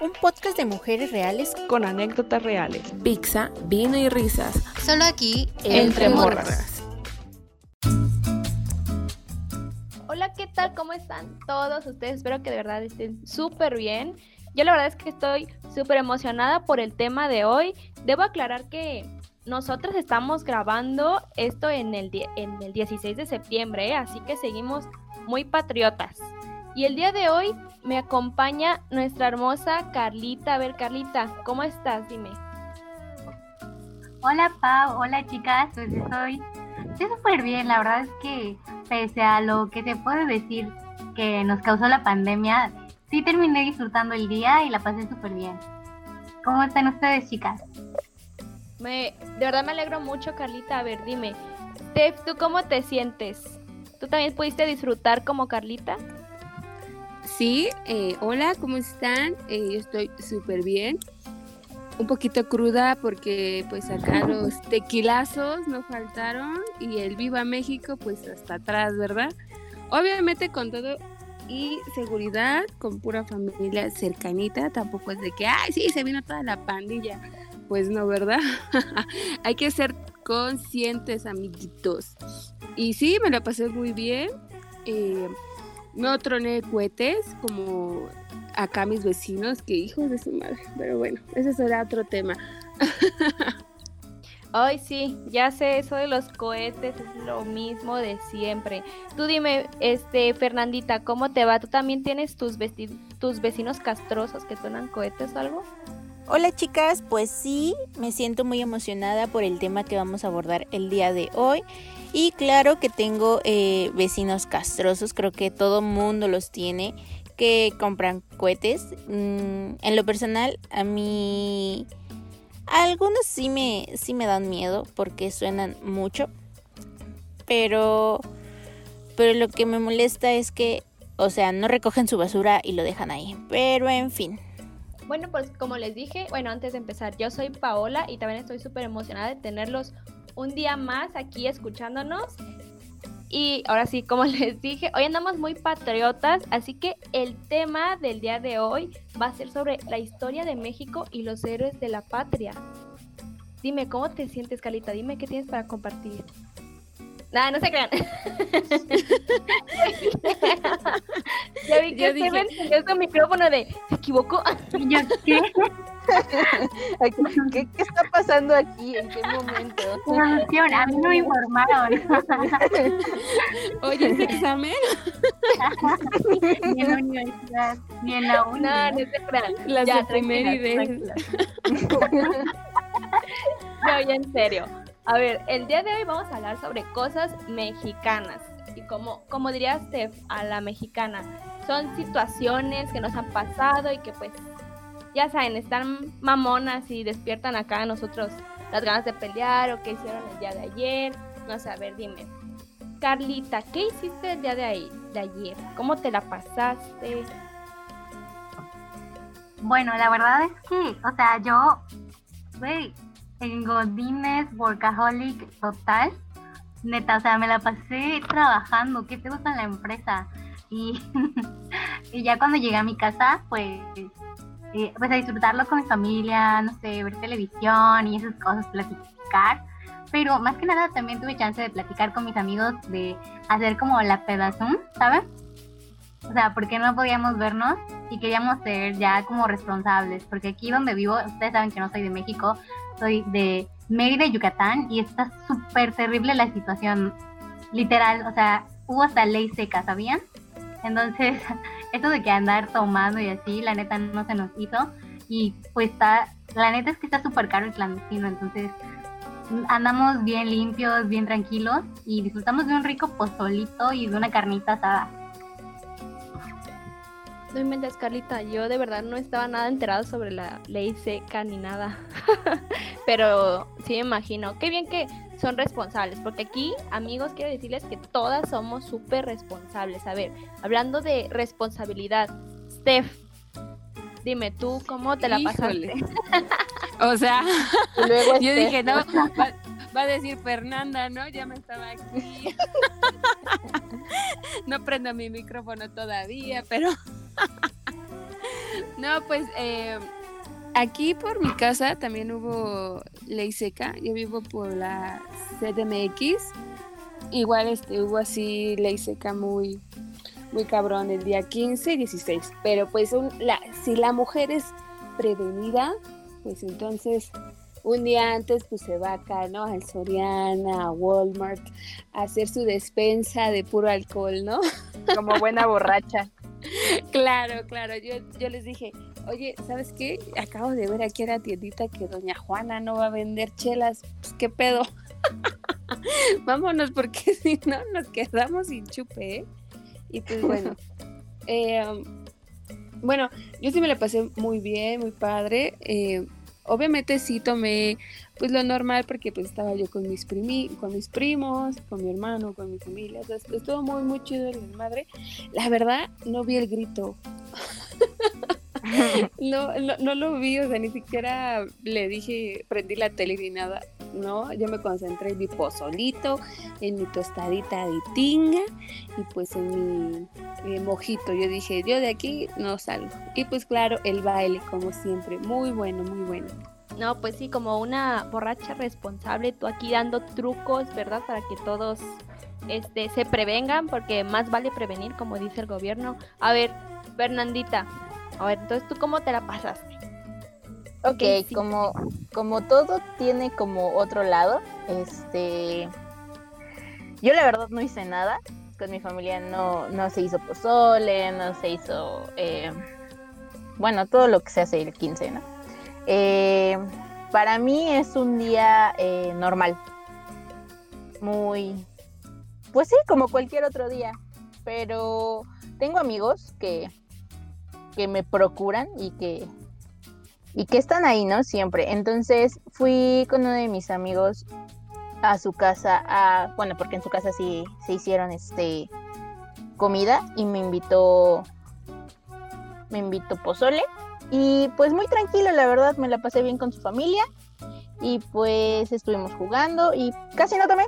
Un podcast de mujeres reales con anécdotas reales. Pizza, vino y risas. Solo aquí, entre, morras. Hola, ¿qué tal? ¿Cómo están todos ustedes? Espero que de verdad estén súper bien. Yo la verdad es que estoy súper emocionada por el tema de hoy. Debo aclarar que nosotros estamos grabando esto en el, en el 16 de septiembre, ¿eh? así que seguimos muy patriotas. Y el día de hoy me acompaña nuestra hermosa Carlita. A ver, Carlita, ¿cómo estás? Dime. Hola, Pau. Hola, chicas. Pues estoy, estoy súper bien. La verdad es que, pese a lo que se puede decir que nos causó la pandemia, sí terminé disfrutando el día y la pasé súper bien. ¿Cómo están ustedes, chicas? Me, de verdad me alegro mucho, Carlita. A ver, dime, Steph, ¿tú cómo te sientes? ¿Tú también pudiste disfrutar como Carlita? Sí, eh, hola, ¿cómo están? Eh, yo estoy súper bien. Un poquito cruda porque pues acá los tequilazos no faltaron y el Viva México pues hasta atrás, ¿verdad? Obviamente con todo y seguridad, con pura familia cercanita, tampoco es de que, ay, sí, se vino toda la pandilla. Pues no, ¿verdad? Hay que ser conscientes, amiguitos. Y sí, me la pasé muy bien. Eh, no troné cohetes como acá mis vecinos, que hijos de su madre. Pero bueno, ese será otro tema. Ay, sí, ya sé, eso de los cohetes es lo mismo de siempre. Tú dime, este, Fernandita, ¿cómo te va? ¿Tú también tienes tus, tus vecinos castrosos que suenan cohetes o algo? Hola chicas, pues sí, me siento muy emocionada por el tema que vamos a abordar el día de hoy. Y claro que tengo eh, vecinos castrosos, creo que todo mundo los tiene, que compran cohetes. Mm, en lo personal, a mí algunos sí me, sí me dan miedo porque suenan mucho. Pero, pero lo que me molesta es que, o sea, no recogen su basura y lo dejan ahí. Pero en fin. Bueno, pues como les dije, bueno, antes de empezar, yo soy Paola y también estoy súper emocionada de tenerlos un día más aquí escuchándonos. Y ahora sí, como les dije, hoy andamos muy patriotas, así que el tema del día de hoy va a ser sobre la historia de México y los héroes de la patria. Dime, ¿cómo te sientes, Calita? Dime qué tienes para compartir. Nada, no se crean. ya vi que micrófono de ¿se equivocó? qué? ¿Qué, ¿Qué, está pasando aquí? ¿En qué momento? A mí no me informaron. Oye, ¿es examen? ni en la universidad, ni en la uni. No, no se crean. Las ya, de primera idea. no, ya en serio. A ver, el día de hoy vamos a hablar sobre cosas mexicanas. Y como, como diría Steph, a la mexicana, son situaciones que nos han pasado y que pues, ya saben, están mamonas y despiertan acá a nosotros las ganas de pelear o qué hicieron el día de ayer. No sé, a ver, dime. Carlita, ¿qué hiciste el día de, ahí, de ayer? ¿Cómo te la pasaste? Bueno, la verdad es que, o sea, yo, güey, en Godines, Workaholic total. Neta, o sea, me la pasé trabajando, ¿qué te gusta en la empresa? Y, y ya cuando llegué a mi casa, pues, eh, pues a disfrutarlo con mi familia, no sé, ver televisión y esas cosas, platicar. Pero más que nada también tuve chance de platicar con mis amigos, de hacer como la pedazón, ¿sabes? O sea, porque no podíamos vernos y queríamos ser ya como responsables, porque aquí donde vivo, ustedes saben que no soy de México, soy de Mérida, Yucatán, y está súper terrible la situación. Literal, o sea, hubo hasta ley seca, ¿sabían? Entonces, esto de que andar tomando y así, la neta no se nos hizo. Y pues está, la neta es que está súper caro el clandestino, entonces andamos bien limpios, bien tranquilos y disfrutamos de un rico pozolito y de una carnita asada. No inventes, Carlita, yo de verdad no estaba nada enterado sobre la ley seca ni nada. Pero sí me imagino. Qué bien que son responsables, porque aquí, amigos, quiero decirles que todas somos súper responsables. A ver, hablando de responsabilidad, Steph, dime tú cómo te la pasaste. o sea, yo dije, no, va, a decir Fernanda, ¿no? Ya me estaba aquí. no prendo mi micrófono todavía, pero No, pues eh, aquí por mi casa también hubo ley seca. Yo vivo por la CDMX. Igual este, hubo así ley seca muy, muy cabrón el día 15 y 16. Pero pues un- la, si la mujer es prevenida, pues entonces un día antes pues se va acá, ¿no? Al Soriana, a Walmart, a hacer su despensa de puro alcohol, ¿no? Como buena borracha. Claro, claro. Yo, yo les dije, oye, ¿sabes qué? Acabo de ver aquí en la tiendita que doña Juana no va a vender chelas. Pues, ¿qué pedo? Vámonos porque si no nos quedamos sin chupe, ¿eh? Y pues bueno. eh, bueno, yo sí me la pasé muy bien, muy padre. eh, obviamente sí tomé pues lo normal porque pues estaba yo con mis primi con mis primos, con mi hermano, con mi familia. O sea, estuvo muy muy chido el madre. La verdad no vi el grito. no, no, no lo vi, o sea, ni siquiera le dije, prendí la tele ni nada. No, yo me concentré en mi pozolito, en mi tostadita de tinga y pues en mi eh, mojito. Yo dije, yo de aquí no salgo. Y pues claro, el baile, como siempre, muy bueno, muy bueno. No, pues sí, como una borracha responsable, tú aquí dando trucos, ¿verdad? Para que todos este, se prevengan, porque más vale prevenir, como dice el gobierno. A ver, Fernandita, a ver, entonces tú cómo te la pasaste. Ok, como, como todo tiene como otro lado, este, yo la verdad no hice nada, con mi familia no, no se hizo pozole, no se hizo, eh, bueno, todo lo que se hace el 15, ¿no? Eh, para mí es un día eh, normal, muy, pues sí, como cualquier otro día, pero tengo amigos que, que me procuran y que y que están ahí, ¿no? Siempre. Entonces fui con uno de mis amigos a su casa, a, bueno, porque en su casa sí se hicieron este comida y me invitó, me invitó pozole y pues muy tranquilo, la verdad, me la pasé bien con su familia y pues estuvimos jugando y casi no tomé.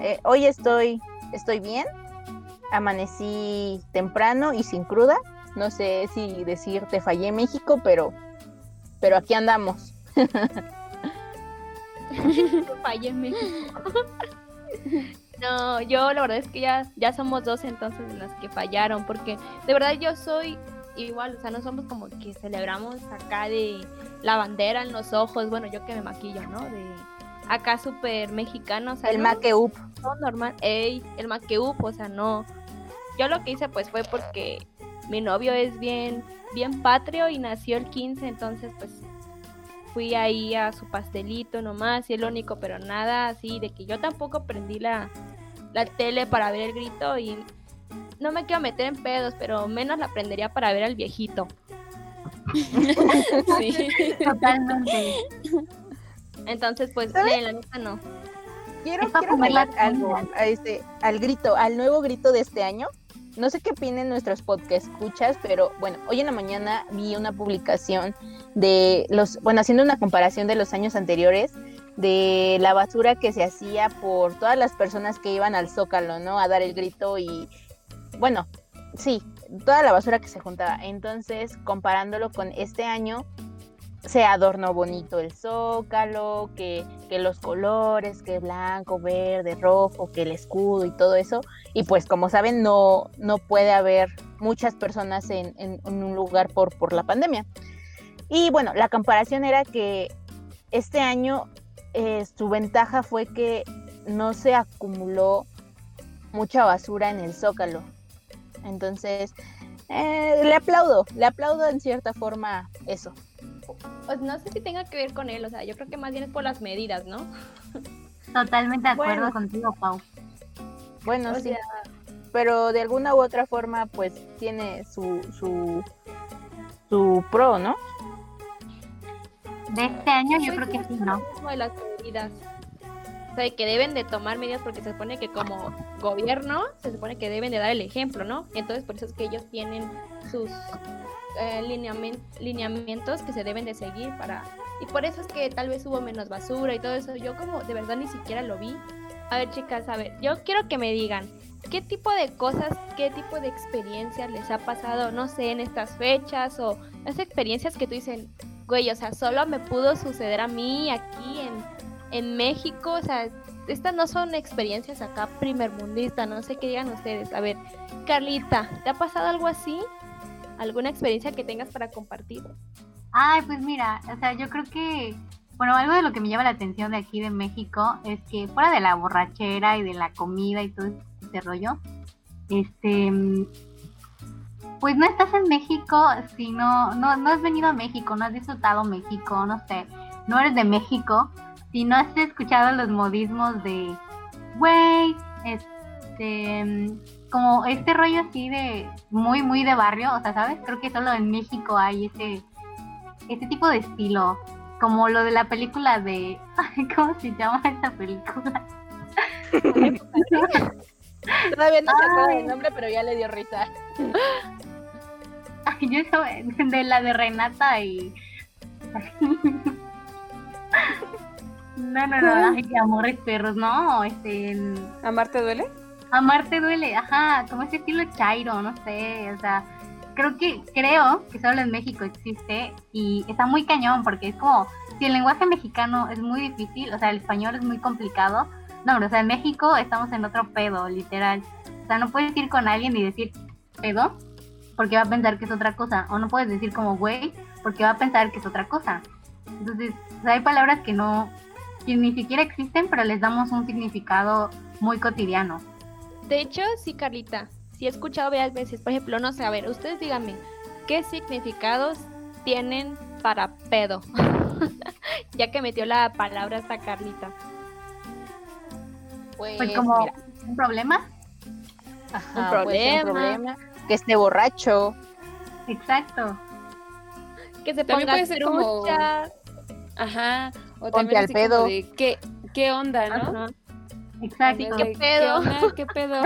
Eh, hoy estoy, estoy bien, amanecí temprano y sin cruda. No sé si decir te fallé México, pero pero aquí andamos. Fallé México. no, yo la verdad es que ya, ya somos dos entonces en las que fallaron, porque de verdad yo soy igual, o sea, no somos como que celebramos acá de la bandera en los ojos, bueno, yo que me maquillo, ¿no? De acá súper mexicano, o sea, El no, maqueup. todo normal, ey, el maqueup, o sea, no. Yo lo que hice pues fue porque mi novio es bien, bien patrio y nació el 15, entonces pues fui ahí a su pastelito nomás y el único, pero nada así, de que yo tampoco prendí la, la tele para ver el grito y no me quiero meter en pedos, pero menos la prendería para ver al viejito. Sí. Totalmente. Entonces pues, eh, la neta no. Quiero, quiero hablar algo a este, al grito, al nuevo grito de este año. No sé qué opinen nuestros podcast escuchas, pero bueno, hoy en la mañana vi una publicación de los, bueno, haciendo una comparación de los años anteriores de la basura que se hacía por todas las personas que iban al Zócalo, ¿no? A dar el grito y, bueno, sí, toda la basura que se juntaba. Entonces, comparándolo con este año, se adornó bonito el zócalo, que, que los colores, que blanco, verde, rojo, que el escudo y todo eso. Y pues como saben, no, no puede haber muchas personas en, en- un lugar por, por la pandemia. Y bueno, la comparación era que este año eh, su ventaja fue que no se acumuló mucha basura en el zócalo. Entonces, eh, le aplaudo, le aplaudo en cierta forma eso. Pues no sé si tenga que ver con él, o sea, yo creo que más bien es por las medidas, ¿no? Totalmente de acuerdo Bueno. contigo, Pau. Bueno, O sí, sea, pero de alguna u otra forma, pues tiene su, su, su pro, ¿no? De este año yo Pues creo que sí, ¿no? mismo de las medidas. O sea, que deben de tomar medidas porque se supone que como gobierno se supone que deben de dar el ejemplo, ¿no? Entonces por eso es que ellos tienen sus eh, lineamientos que se deben de seguir para... Y por eso es que tal vez hubo menos basura y todo eso. Yo como de verdad ni siquiera lo vi. A ver chicas, a ver, yo quiero que me digan, ¿qué tipo de cosas, qué tipo de experiencias les ha pasado, no sé, en estas fechas o esas experiencias que tú dicen, güey, o sea, solo me pudo suceder a mí aquí en, en México, o sea, estas no son experiencias acá primermundistas, no sé qué digan ustedes. A ver, Carlita, ¿te ha pasado algo así? ¿Alguna experiencia que tengas para compartir? Ay, pues mira, o sea, yo creo que, bueno, algo de lo que me llama la atención de aquí de México es que fuera de la borrachera y de la comida y todo este rollo, este, pues no estás en México si no, no, no has venido a México, no has disfrutado México, no sé, no eres de México, si no has escuchado los modismos de, güey, este, como este rollo así de, muy, muy de barrio, o sea, ¿sabes? Creo que solo en México hay ese, ese tipo de estilo, como lo de la película de, ¿cómo se llama esta película? Todavía no se acuerda del nombre, pero ya le dio risa. Ay, yo eso- de la de Renata y... No, no, no, ay, amores perros, no, este, en- ¿Amarte duele? Amarte duele, ajá, como ese estilo chairo, no sé, o sea, creo que, creo que solo en México existe y está muy cañón porque es como, si el lenguaje mexicano es muy difícil, o sea, el español es muy complicado, no, pero, o sea, en México estamos en otro pedo, literal, o sea, no puedes ir con alguien y decir pedo porque va a pensar que es otra cosa, o no puedes decir como güey porque va a pensar que es otra cosa, entonces, o sea, hay palabras que no, que ni siquiera existen, pero les damos un significado muy cotidiano. De hecho, sí, Carlita, sí he escuchado varias veces, por ejemplo, no sé, a ver, ustedes díganme, ¿qué significados tienen para pedo? ya que metió la palabra esta Carlita. Pues, Pues como mira, un problema. ajá, un problema. Que esté borracho. Exacto. Que se También puede ser como- trucha. Ajá. O Ponte también al como pedo. de, ¿qué, ¿qué onda, no? Ajá. Exacto. ¿qué pedo? onda? ¿Qué pedo?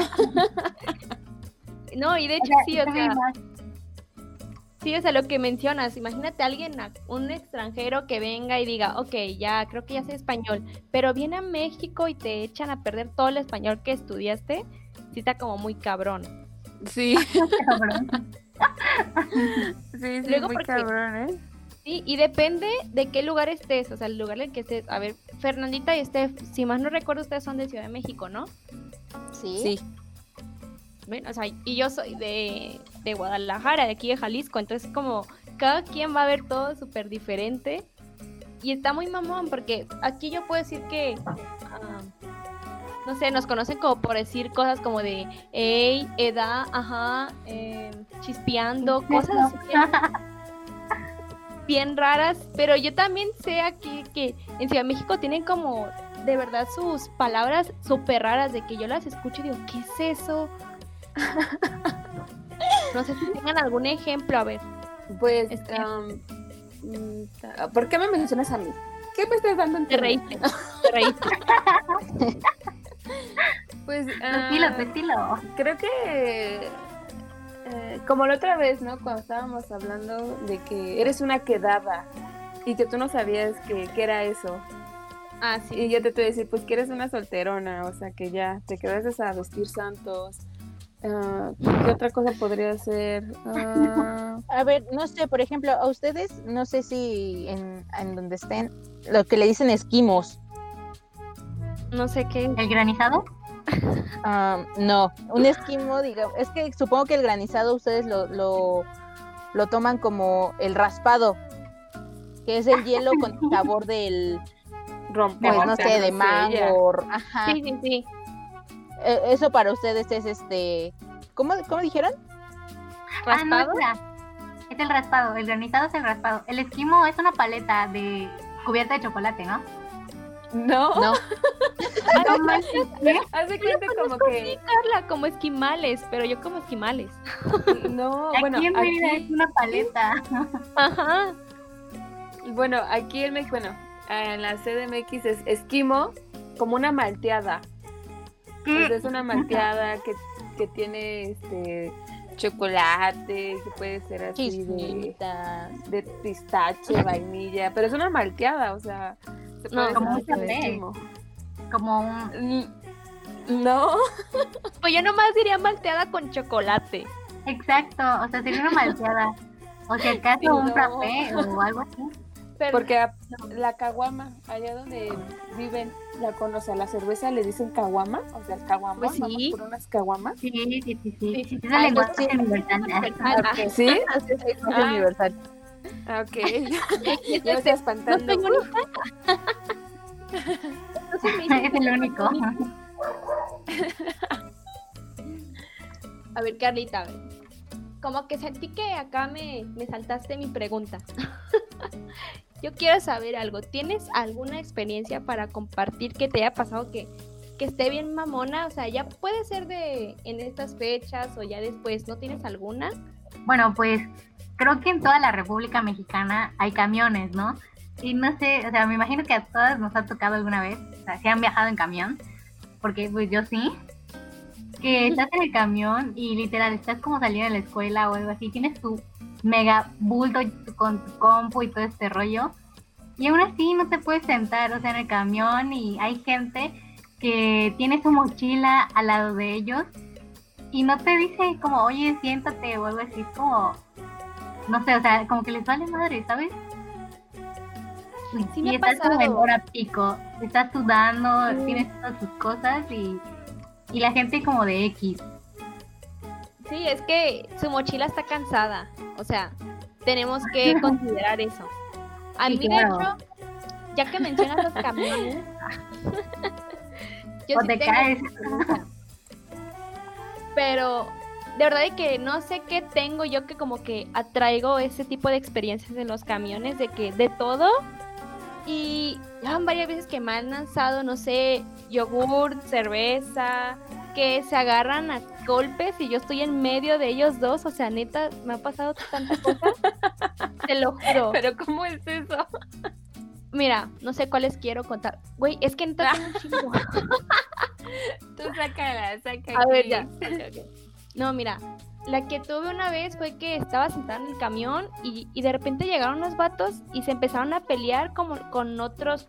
No, y de O hecho sea, sí, o sea, sí, o sea, lo que mencionas, imagínate a alguien, a- un extranjero que venga y diga, ok, ya, creo que ya sé español, pero viene a México y te echan a perder todo el español que estudiaste, sí está como muy cabrón. Sí, cabrón. sí, sí, Luego muy porque- cabrón, ¿eh? Sí, y depende de qué lugar estés, o sea, el lugar en el que estés. A ver, Fernandita y Steph, si más no recuerdo, ustedes son de Ciudad de México, ¿no? Sí. Sí. Ven, o sea, y yo soy de, de Guadalajara, de aquí de Jalisco, entonces como cada quien va a ver todo súper diferente y está muy mamón porque aquí yo puedo decir que, ah, no sé, nos conocen como por decir cosas como de, hey, edad, ajá, eh, chispeando, cosas así bien, raras, pero yo también sé aquí que en Ciudad de México tienen como de verdad sus palabras súper raras de que yo las escucho y digo, ¿qué es eso? No sé si tengan algún ejemplo, a ver. Pues, Este- um, ¿por qué me mencionas a mí? ¿Qué me estás dando a Te reíste, te reíste. Pues, Tu ah, estilo, tu estilo. creo que eh, como la otra vez, ¿no? Cuando estábamos hablando de que eres una quedada y que tú no sabías que, que era eso. Ah, sí. Y yo te tuve que decir, pues que eres una solterona, o sea que ya te quedas a vestir santos. Ah, ¿Qué otra cosa podría ser? Ah, A ver, no sé, por ejemplo, a ustedes, no sé si en, en donde estén, lo que le dicen esquimos. No sé qué. ¿El granizado? Ah, no, un esquimo, digamos, es que supongo que el granizado ustedes lo, lo, lo toman como el raspado, que es el hielo con el sabor del, rompope, pues no sé, de mango, ajá. Sí, sí, sí. Eh, Eso para ustedes es este, ¿cómo, cómo dijeron? Ah, no, ¿Raspado? espera. Es el raspado. El granizado es el raspado. El esquimo es una paleta de cubierta de chocolate, ¿no? No, No, No haz de cuenta como que Carla, como esquimales, pero yo como esquimales. no, Aquí bueno, en aquí es una paleta. Ajá. Bueno, aquí en México, bueno, en la CDMX es esquimo como una malteada. Pues es una malteada que, que tiene este chocolate, que puede ser así de, de pistache, vainilla, pero es una malteada, o sea, se No, puede como hacer un. Como un... No. Pues yo nomás diría malteada con chocolate. Exacto, o sea, sería una malteada. O si acaso un No. frappé o algo así. Pero Porque a- la caguama, allá donde viven, la conoce a la cerveza le dicen caguama, o sea, el caguama, Pues sí. por unas caguamas. Sí, sí, sí, sí. Sí, sí. Es el lenguaje sí. universal. Ah, Ok. ¿Sí? Es Ah. universal. Ah, Ok. ya me está no espantando. estoy bonita. Entonces me dicen Es el único. A ver, Carlita, a ver. Como que sentí que acá me, me saltaste mi pregunta. Yo quiero saber algo. ¿Tienes alguna experiencia para compartir que te haya pasado que, que esté bien mamona? O sea, ya puede ser de en estas fechas o ya después. ¿No tienes alguna? Bueno, pues creo que en toda la República Mexicana hay camiones, ¿no? Y no sé, o sea, me imagino que a todas nos ha tocado alguna vez, o sea, si han viajado en camión, porque pues yo sí, que estás en el camión y literal estás como saliendo de la escuela o algo así, tienes tu mega bulto con tu compu y todo este rollo, y aún así no te puedes sentar, o sea, en el camión y hay gente que tiene su mochila al lado de ellos y no te dice como, oye, siéntate o algo así, como, no sé, o sea, como que les vale madre, ¿sabes? Y, Sí y estás como en hora pico, estás sudando, Sí. tienes todas tus cosas y, y la gente como de X. Sí, es que su mochila está cansada. O sea, tenemos que considerar eso. A Sí, mí, claro. de hecho, ya que mencionas los camiones, yo O sí te tengo caes. Pero de verdad de que no sé qué tengo yo que como que atraigo ese tipo de experiencias en los camiones, de que de todo. Y ya van varias veces que me han lanzado, no sé, yogur, cerveza, que se agarran a golpes y yo estoy en medio de ellos dos. O sea, neta, me ha pasado tanta cosa. Te lo juro. Pero ¿cómo es eso? Mira, no sé cuáles quiero contar. Güey, es que neta tengo un chingo. Tú sácala, sácala. A ver, ya. No, mira, la que tuve una vez fue que estaba sentada en el camión y, y de repente llegaron unos vatos y se empezaron a pelear como con otros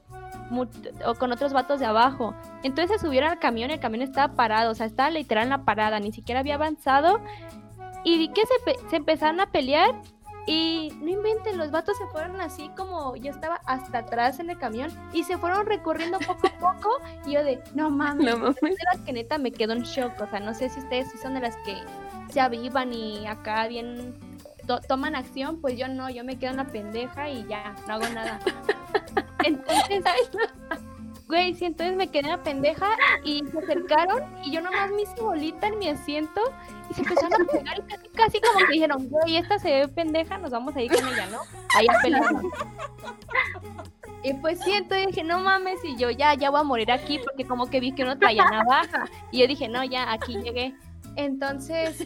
o con otros vatos de abajo. Entonces se subieron al camión y el camión estaba parado, o sea, estaba literal en la parada, ni siquiera había avanzado. Y vi que se, pe- se empezaron a pelear y no inventen, los vatos se fueron así como yo estaba hasta atrás en el camión y se fueron recorriendo poco a poco y yo de, no mames, No mames. de las que neta me quedo en shock. O sea, no sé si ustedes son de las que se avivan y acá bien to- toman acción, pues yo no, yo me quedo en la pendeja y ya, no hago nada. Entonces, güey, sí, entonces me quedé en la pendeja y se acercaron y yo nomás me hice bolita en mi asiento y se empezaron a pegar y casi, casi como que dijeron, güey, esta se ve pendeja, nos vamos a ir con ella, ¿no? Ahí a pelearnos. Y pues sí, entonces dije, no mames, y yo ya, ya voy a morir aquí, porque como que vi que uno traía navaja. Y yo dije, no, ya, aquí llegué. Entonces,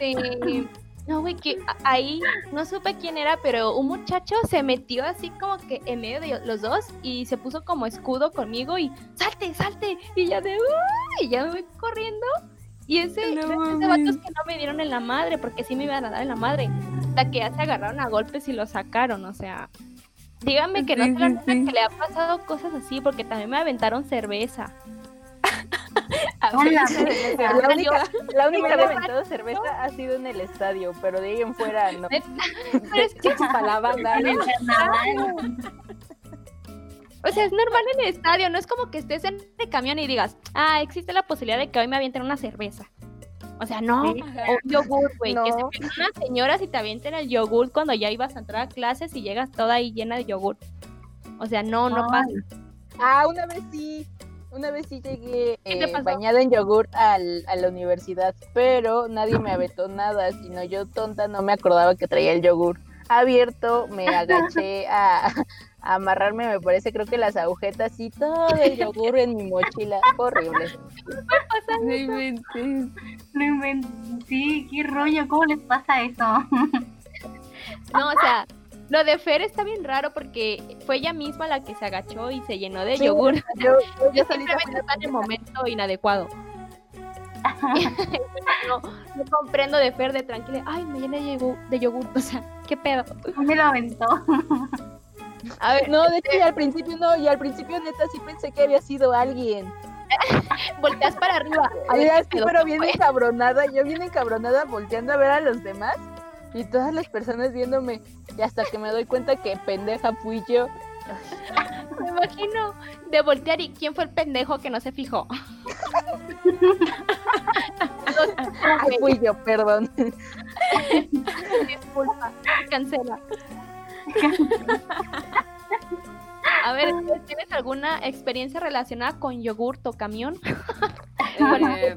este, no, güey, que ahí no supe quién era, pero un muchacho se metió así como que en medio de los dos y se puso como escudo conmigo y salte, salte. Y ya de, "Uy", y ya me voy corriendo. Y ese, No ese mames. vatos que no me dieron en la madre, porque sí me iban a dar en la madre. Hasta que ya se agarraron a golpes y lo sacaron, o sea. Díganme que no Sí, se la sí, sí. que le ha pasado cosas así, porque también me aventaron cerveza. La única, la única vez que he cerveza ha sido en el estadio, pero de ahí en fuera no. Pero es que, Para la banda, ¿no? o sea, es normal en el estadio, no es como que estés en el camión y digas, ah, existe la posibilidad de que hoy me avienten una cerveza. O sea, no, Sí. o un yogur, güey, que se No. unas señoras y te avienten el yogur cuando ya ibas a entrar a clases y llegas toda ahí llena de yogur. O sea, no, no pasa. Ah, una vez sí. Una vez sí llegué ¿Qué te eh, bañada en yogur al, a la universidad, pero nadie me aventó nada, sino yo tonta no me acordaba que traía el yogur abierto, me agaché a, a amarrarme, me parece, creo que las agujetas y todo el yogur en mi mochila, Fue horrible. No inventes. No inventes. Sí, qué rollo, ¿cómo les pasa eso? No, o sea, lo de Fer está bien raro porque fue ella misma la que se agachó y se llenó de Sí, yogur. Yo, yo Yo simplemente está en el momento inadecuado. no, no comprendo de Fer de tranquila. Ay, me llené de yogur, de yogur. O sea, ¿qué pedo? Me lo aventó. A ver, No, de hecho, y al principio no, y al principio neta sí pensé que había sido alguien. volteas para arriba. A Ay, ver, pedo, pero ¿qué bien encabronada, yo bien encabronada volteando a ver a los demás y todas las personas viéndome y hasta que me doy cuenta que pendeja fui yo. Me imagino de voltear y quién fue el pendejo que no se fijó. Ay, fui yo, perdón. Disculpa, cancela. A ver, ¿tienes alguna experiencia relacionada con yogurt o camión? Eh,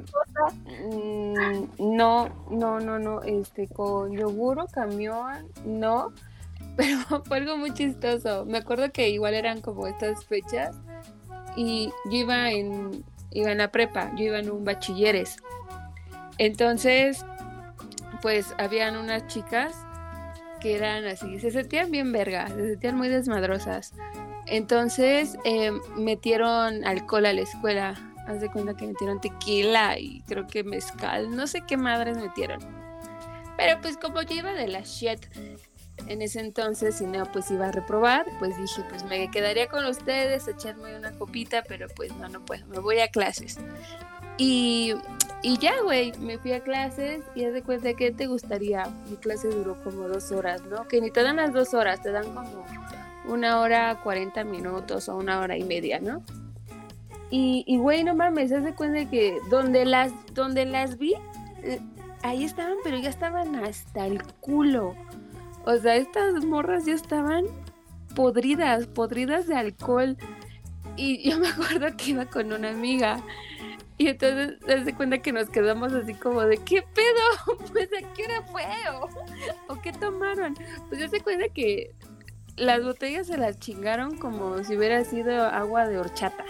mm, no, no, no, no, este, con yogur o camión, no, pero fue algo muy chistoso. Me acuerdo que igual eran como estas fechas y yo iba en, iba en la prepa, yo iba en un bachilleres. Entonces, pues habían unas chicas que eran así, se sentían bien vergas, se sentían muy desmadrosas. Entonces eh, metieron alcohol a la escuela. Haz de cuenta que metieron tequila y creo que mezcal, no sé qué madres metieron. Pero pues como yo iba de la shit en ese entonces y no, pues iba a reprobar, pues dije, pues me quedaría con ustedes, echarme una copita, pero pues no, no puedo, me voy a clases. Y, y ya, güey, me fui a clases y haz de cuenta que te gustaría. Mi clase duró como dos horas, ¿no? Que ni te dan las dos horas, te dan como una hora, 40 minutos o una hora y media, ¿no? Y, y güey, no mames, haz de cuenta que donde las, donde las vi, eh, ahí estaban, pero ya estaban hasta el culo. O sea, estas morras ya estaban podridas, podridas de alcohol. Y yo me acuerdo que iba con una amiga. Y entonces se cuenta que nos quedamos así como de ¿qué pedo? Pues a qué hora fue o, o qué tomaron. Pues se cuenta que las botellas se las chingaron como si hubiera sido agua de horchata.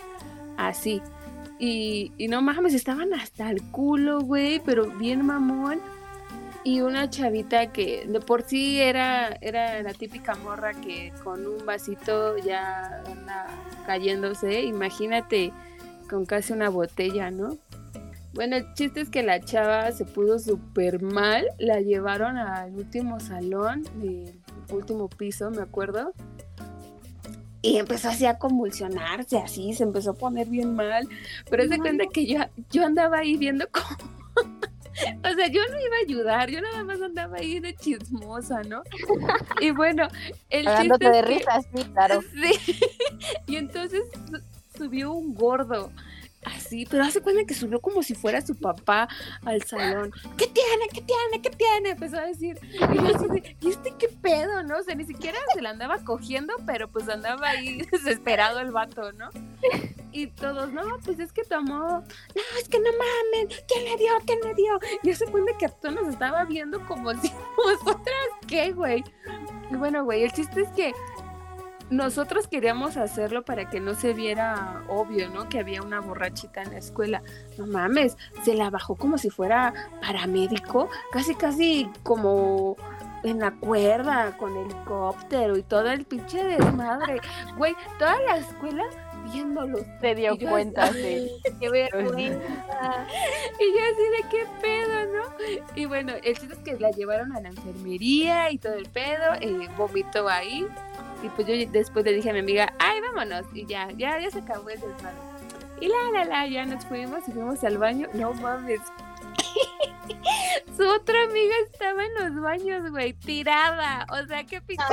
Así. Y, y no mames, estaban hasta el culo, güey, pero bien mamón. Y una chavita que de por sí era, era la típica morra que con un vasito ya anda cayéndose. Imagínate con casi una botella, ¿no? Bueno, el chiste es que la chava se pudo súper mal. La llevaron al último salón del último piso, me acuerdo. Y empezó así a convulsionarse, así, se empezó a poner bien mal. Pero se cuenta que yo, yo andaba ahí viendo cómo. o sea, yo no iba a ayudar, yo nada más andaba ahí de chismosa, ¿no? Y bueno, el Cagándote chiste de es que- risa, sí, claro. Sí. Y entonces su- subió un gordo. Así, pero hace cuenta que subió como si fuera su papá al salón. ¿Qué tiene? ¿Qué tiene? ¿Qué tiene? Empezó a decir. Y yo así de, ¿y este qué pedo? ¿No? O sea, ni siquiera se la andaba cogiendo, pero pues andaba ahí desesperado el vato, ¿no? Y todos, no, pues es que tomó. No, es que no mamen. ¿Quién le dio? ¿Quién le dio? Y hace cuenta que a todos nos estaba viendo como si nosotras, ¿qué, güey? Y bueno, güey, el chiste es que nosotros queríamos hacerlo para que no se viera obvio, ¿no? Que había una borrachita en la escuela. No mames, se la bajó como si fuera paramédico, casi, casi como en la cuerda, con helicóptero y todo el pinche desmadre. Güey, toda la escuela viéndolo. Se dio Y cuenta, así- sí. Qué vergüenza. Y yo así de qué pedo, ¿no? Y bueno, el chiste es que la llevaron a la enfermería y todo el pedo, eh, vomitó ahí. Y pues yo después le dije a mi amiga, ay, vámonos. Y ya, ya, ya se acabó el desmadre. Y la, la, la, ya nos fuimos y fuimos al baño. No mames. Su otra amiga estaba en los baños, güey, tirada. O sea, qué pinche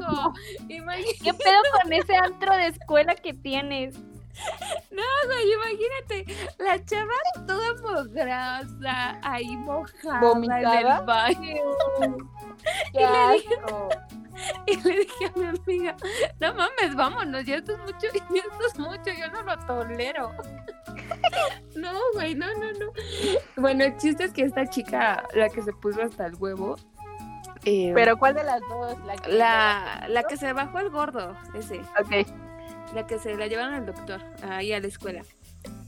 no. Imagínate, ¿Qué pedo con ese antro de escuela que tienes? güey, imagínate. La chava toda mogrosa, ahí mojada en ¿Vomitada? el baño. Y le dije-. Y le dije a mi amiga, no mames, vámonos, ya esto es mucho, ya esto es mucho, yo no lo tolero. No, güey, no, no, no. Bueno, el chiste es que esta chica, la que se puso hasta el huevo, eh, Pero ¿cuál de las dos? La que, la, la que se bajó el gordo, ese, Ok. La que se la llevaron al doctor, ahí a la escuela.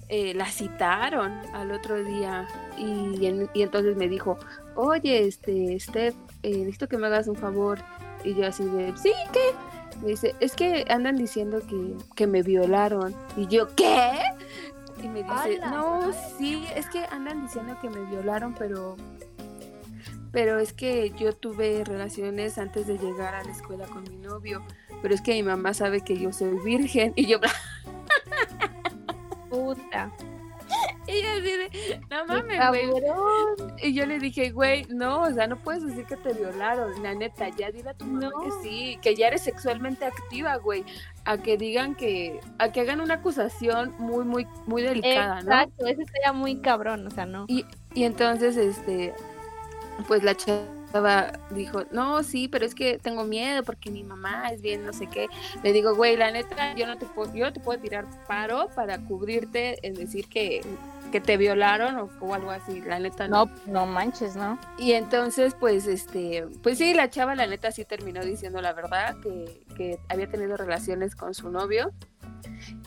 eh, la citaron al otro día y, en- y entonces me dijo, oye, este, Steph, eh, necesito que me hagas un favor. Y yo así de, sí, ¿qué? Me dice, es que andan diciendo que, que me violaron. Y yo, ¿qué? Y me dice, no, sí, es que andan diciendo que me violaron, pero... Pero es que yo tuve relaciones antes de llegar a la escuela con mi novio. Pero es que mi mamá sabe que yo soy virgen. Y yo, gusta. Y así de, no mames, güey. Y yo le dije, güey, no, o sea, no puedes decir que te violaron, la neta, ya dile a tu mamá No. que sí, que ya eres sexualmente activa, güey. A que digan que, a que hagan una acusación muy, muy, muy delicada, ¿no? Exacto, eso estaría muy cabrón, o sea, no. Y entonces, este, pues la chava dijo, no, sí, pero es que tengo miedo porque mi mamá es bien, no sé qué. Le digo, güey, la neta, yo no te puedo, yo te puedo tirar paro para cubrirte en decir que, que te violaron o, o algo así, la neta no. No, no manches, ¿no? Y entonces, pues, este, pues sí, la chava, la neta, sí terminó diciendo la verdad, que, que había tenido relaciones con su novio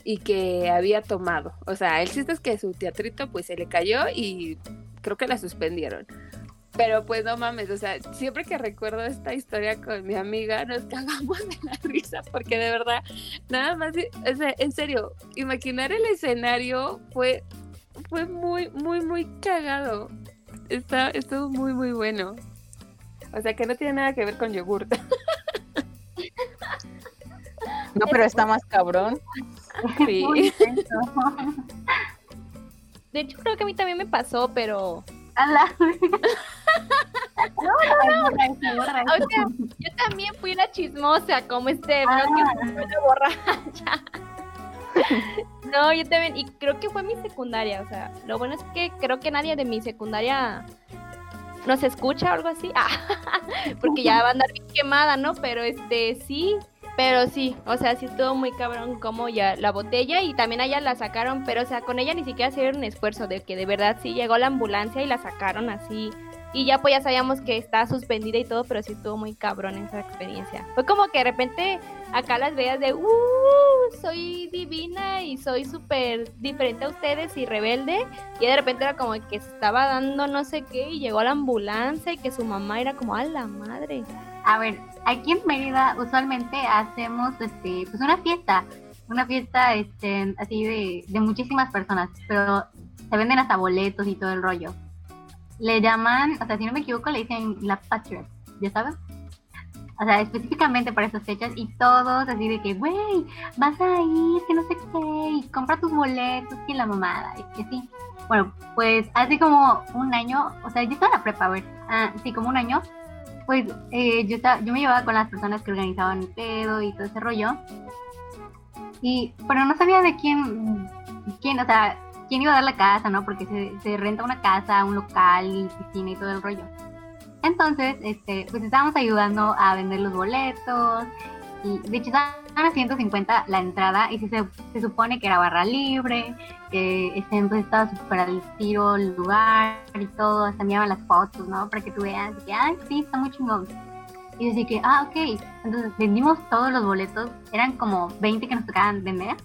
y que había tomado. O sea, el chiste es que su teatrito, pues, se le cayó y creo que la suspendieron. Pero pues no mames, o sea, siempre que recuerdo esta historia con mi amiga nos cagamos de la risa porque de verdad, nada más, o sea, en serio, imaginar el escenario fue, fue muy, muy, muy cagado. Está, estuvo muy, muy bueno. O sea, que no tiene nada que ver con yogur. No, pero está más cabrón. Sí. De hecho, creo que a mí también me pasó, pero. Ala. No, no, no. O sea, yo también fui una chismosa, como este, Ah. no que una borracha. No, yo también, y creo que fue mi secundaria, o sea, lo bueno es que creo que nadie de mi secundaria nos escucha o algo así, ah, porque ya va a andar bien quemada, ¿no? Pero este, sí, pero sí, o sea, sí estuvo muy cabrón como ya la botella y también a ella la sacaron, pero o sea, con ella ni siquiera hicieron un esfuerzo de que de verdad sí llegó la ambulancia y la sacaron así. Y ya pues ya sabíamos que está suspendida y todo, pero sí estuvo muy cabrón esa experiencia. Fue como que de repente acá las veas de, uh, soy divina y soy súper diferente a ustedes y rebelde. Y de repente era como que se estaba dando no sé qué y llegó la ambulancia y que su mamá era como, a la madre. A ver, aquí en Mérida usualmente hacemos este, pues una fiesta, una fiesta este, así de, de muchísimas personas, pero se venden hasta boletos y todo el rollo. Le llaman, o sea, si no me equivoco, le dicen la Patriot, ¿ya sabes? O sea, específicamente para esas fechas y todos así de que, güey, vas a ir, que no sé qué, y compra tus boletos, y la mamada, y que sí. Bueno, pues hace como un año, o sea, yo estaba en la prepa, a ver, ah, sí, como un año, pues eh, yo, estaba- yo me llevaba con las personas que organizaban el pedo y todo ese rollo. Y, pero no sabía de quién, quién, o sea, quién iba a dar la casa, ¿no? Porque se, se renta una casa, un local y piscina y todo el rollo. Entonces, este, pues estábamos ayudando a vender los boletos. Y de hecho estaban a 150 la entrada y se, se supone que era barra libre, que entonces estaba súper al tiro el lugar y todo, hasta enviaban las fotos, ¿no? Para que tú veas, y que, ay, sí, está muy chingón. Y así que, ah, ok. Entonces vendimos todos los boletos, eran como 20 que nos tocaban vender,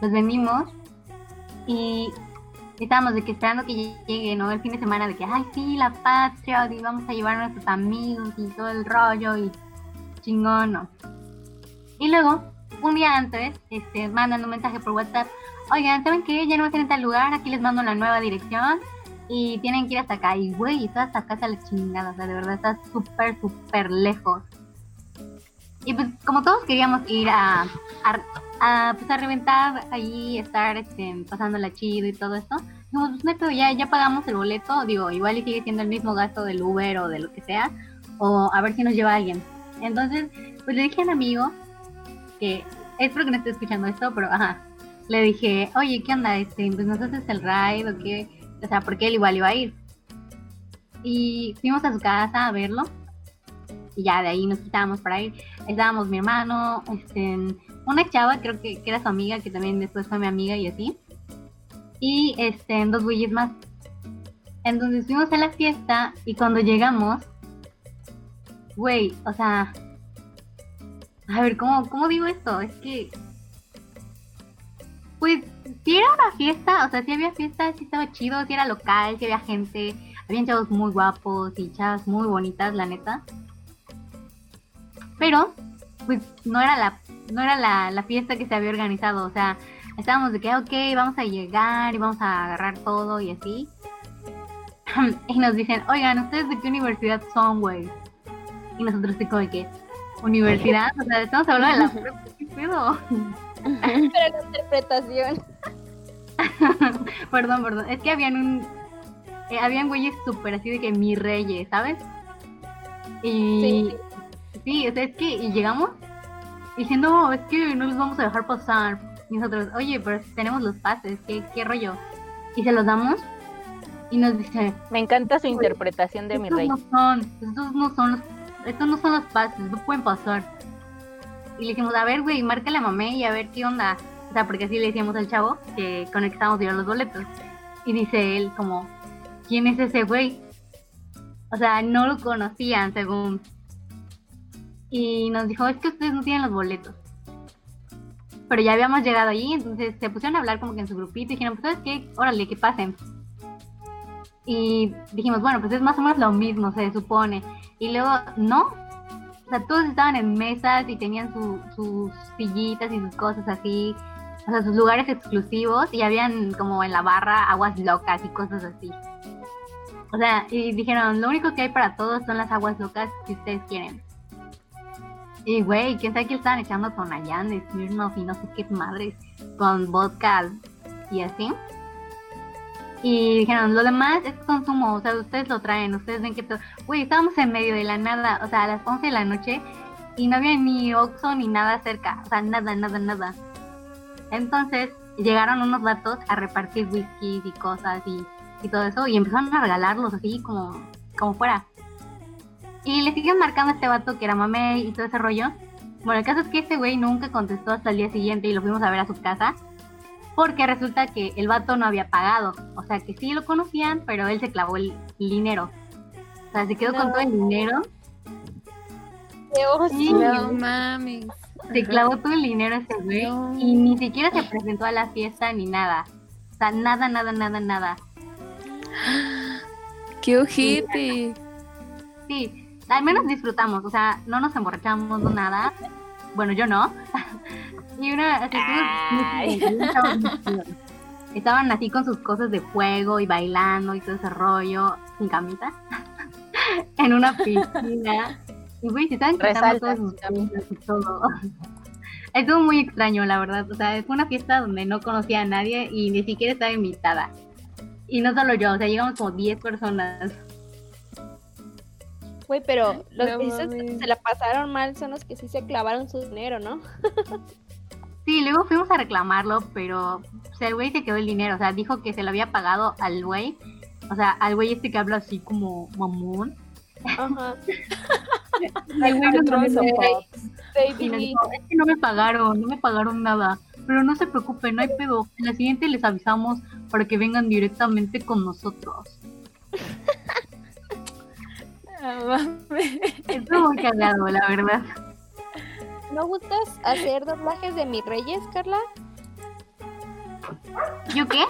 los vendimos y estábamos de que esperando que llegue, ¿no? El fin de semana de que, ay, sí, la patria, y vamos a llevar a nuestros amigos y todo el rollo y chingón, ¿no? Y luego, un día antes, este, mandan un mensaje por WhatsApp, oigan, ¿saben qué? Ya no va a en tal lugar, aquí les mando la nueva dirección y tienen que ir hasta acá. Y güey, está hasta acá hasta la chingada, o sea, de verdad está súper, súper lejos. Y pues como todos queríamos ir a, a, a, pues, a reventar ahí, estar este, pasándola chido y todo esto, dijimos, pues neto, ya, ya pagamos el boleto, digo, igual y sigue siendo el mismo gasto del Uber o de lo que sea, o a ver si nos lleva alguien. Entonces, pues le dije a un amigo que espero que no esté escuchando esto, pero ajá, le dije, oye, ¿qué onda? Este, pues nos haces el ride o qué, o sea, porque él igual iba a ir. Y fuimos a su casa a verlo. Y ya de ahí nos quitábamos para ir. Estábamos mi hermano, este, una chava, creo que, que era su amiga, que también después fue mi amiga y así. Y este, dos güeyes más. Entonces fuimos a la fiesta y cuando llegamos, güey, o sea, a ver, ¿cómo, ¿cómo digo esto? Es que, pues, si era una fiesta, o sea, si había fiesta, si estaba chido, si era local, si había gente, habían chavos muy guapos y chavas muy bonitas, la neta. Pero, pues, no era la, no era la, la fiesta que se había organizado, o sea, estábamos de que, ok, vamos a llegar y vamos a agarrar todo y así. y nos dicen, oigan, ¿ustedes de qué universidad son, güey? Y nosotros así como de que, ¿universidad? O sea, estamos hablando de la ¿qué pedo? Pero la interpretación. perdón, perdón. Es que habían un. eh, habían güeyes súper así de que mi reyes, ¿sabes? Y. Sí, o sea, es que y llegamos diciendo, no, es que no los vamos a dejar pasar. Y nosotros, oye, pero tenemos los pases, ¿qué, qué rollo? Y se los damos. Y nos dice, Me encanta su interpretación de mi rey. no son, estos no son los, estos no son los pases, no pueden pasar. Y le dijimos, a ver, güey, márcale a mamé y a ver qué onda. O sea, porque así le decíamos al chavo que con el que estábamos viendo los boletos. Y dice él como, ¿quién es ese güey? O sea, no lo conocían, según. Y nos dijo, es que ustedes no tienen los boletos. Pero ya habíamos llegado allí, entonces se pusieron a hablar como que en su grupito y dijeron, pues, ¿sabes qué? Órale, que pasen. Y dijimos, bueno, pues es más o menos lo mismo, se supone. Y luego, no. O sea, todos estaban en mesas y tenían su- sus sillitas y sus cosas así. O sea, sus lugares exclusivos y habían como en la barra aguas locas y cosas así. O sea, y dijeron, lo único que hay para todos son las aguas locas si ustedes quieren. Y güey, quién sabe qué estaban echando Tonayán, de Smirnoff y no sé qué madres, con vodka y así. Y dijeron, lo demás es consumo, o sea, ustedes lo traen, ustedes ven que todo... Güey, estábamos en medio de la nada, o sea, a las 11 de la noche y no había ni Oxxo ni nada cerca, o sea, nada, nada, nada. Entonces llegaron unos vatos a repartir whiskies y cosas y, y todo eso y empezaron a regalarlos así como, como fuera. Y le siguen marcando a este vato que era mamey y todo ese rollo. Bueno, el caso es que este güey nunca contestó hasta el día siguiente y lo fuimos a ver a su casa. Porque resulta que el vato no había pagado. O sea, que sí lo conocían, pero él se clavó el, dinero. O sea, se quedó con todo el dinero. Qué oso. Sí, No mames. se clavó todo el dinero ese güey. No. Y ni siquiera se presentó a la fiesta ni nada. O sea, nada, nada, nada, nada. Qué ojete. Sí, al menos disfrutamos. O sea, no nos emborrachamos, no nada. Bueno, yo no. y una, todos- estaban así con sus cosas de fuego y bailando y todo ese rollo, sin camisa, en una piscina. Y güey, se estaban quitando todas sus sin camisa. cosas y todo. Estuvo muy extraño, la verdad. O sea, fue una fiesta donde no conocía a nadie y ni siquiera estaba invitada. Y no solo yo, o sea, llegamos como 10 personas. Güey, pero los No que se la pasaron mal son los que sí se clavaron su dinero, ¿no? Sí, luego fuimos a reclamarlo, pero o sea, el güey se quedó el dinero, o sea, dijo que se lo había pagado al güey, o sea, al güey este que habla así como mamón. Ajá. El güey dijo, es que no me pagaron, no me pagaron nada, pero no se preocupen, no hay pedo, en la siguiente les avisamos para que vengan directamente con nosotros. No mames. Estuvo muy cagado, la verdad. ¿No gustas hacer doblajes de mis reyes, Carla? ¿Yo qué?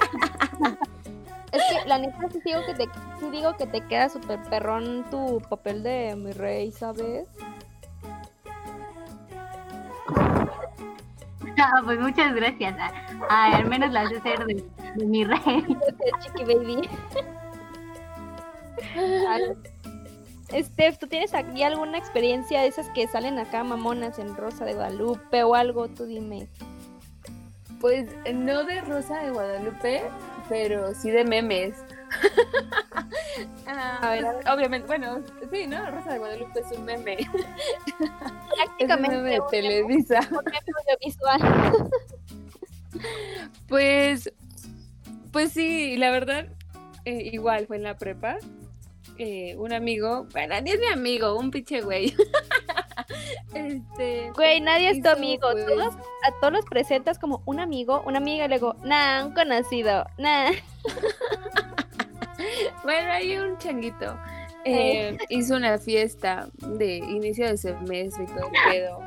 Es que la neta sí digo que te, sí digo que te queda súper perrón tu papel de mi rey, ¿sabes? Ah, pues muchas gracias. Ah, al menos la hace ser de, de mi rey. Chiqui baby. Ay. Steph, ¿tú tienes aquí alguna experiencia de esas que salen acá mamonas en Rosa de Guadalupe o algo? Tú dime. Pues no de Rosa de Guadalupe, pero sí de memes. Ah, A ver, a pues, Obviamente, bueno, sí, ¿no? Rosa de Guadalupe es un meme. Es un Prácticamente meme de Televisa. audiovisual. Pues, pues sí, la verdad, eh, igual fue en la prepa. Eh, un amigo, bueno, ni es mi amigo, un pinche güey. este, Güey, nadie es tu amigo. pues, Todos, a todos los presentas como un amigo, una amiga y luego, nah, un conocido, nah. Bueno, hay un changuito. eh, hizo una fiesta de inicio de semestre y todo el pedo.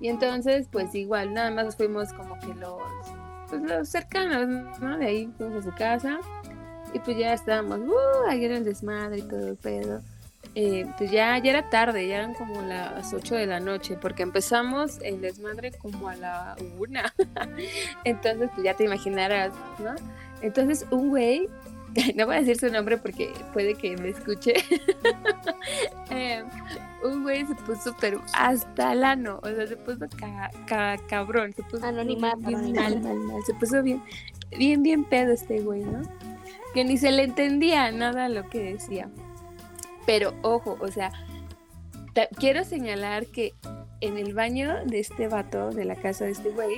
Y entonces, pues igual, nada más fuimos como que los, pues, los cercanos, ¿no? De ahí fuimos a su casa. Y pues ya estábamos, uh, ahí era el desmadre y todo el pedo. Eh, pues ya, ya era tarde, ya eran como las 8 de la noche, porque empezamos el desmadre como a la una. Entonces, pues ya te imaginarás, ¿no? Entonces, un güey, no voy a decir su nombre porque puede que me escuche. Eh, un güey se puso, pero hasta el ano, o sea, se puso ca- ca- cabrón, se puso Anonimato, bien anonimato. mal, mal, mal, se puso bien. bien, bien pedo este güey, ¿no? Que ni se le entendía nada lo que decía. Pero ojo, o sea, quiero señalar que en el baño de este vato, de la casa de este güey,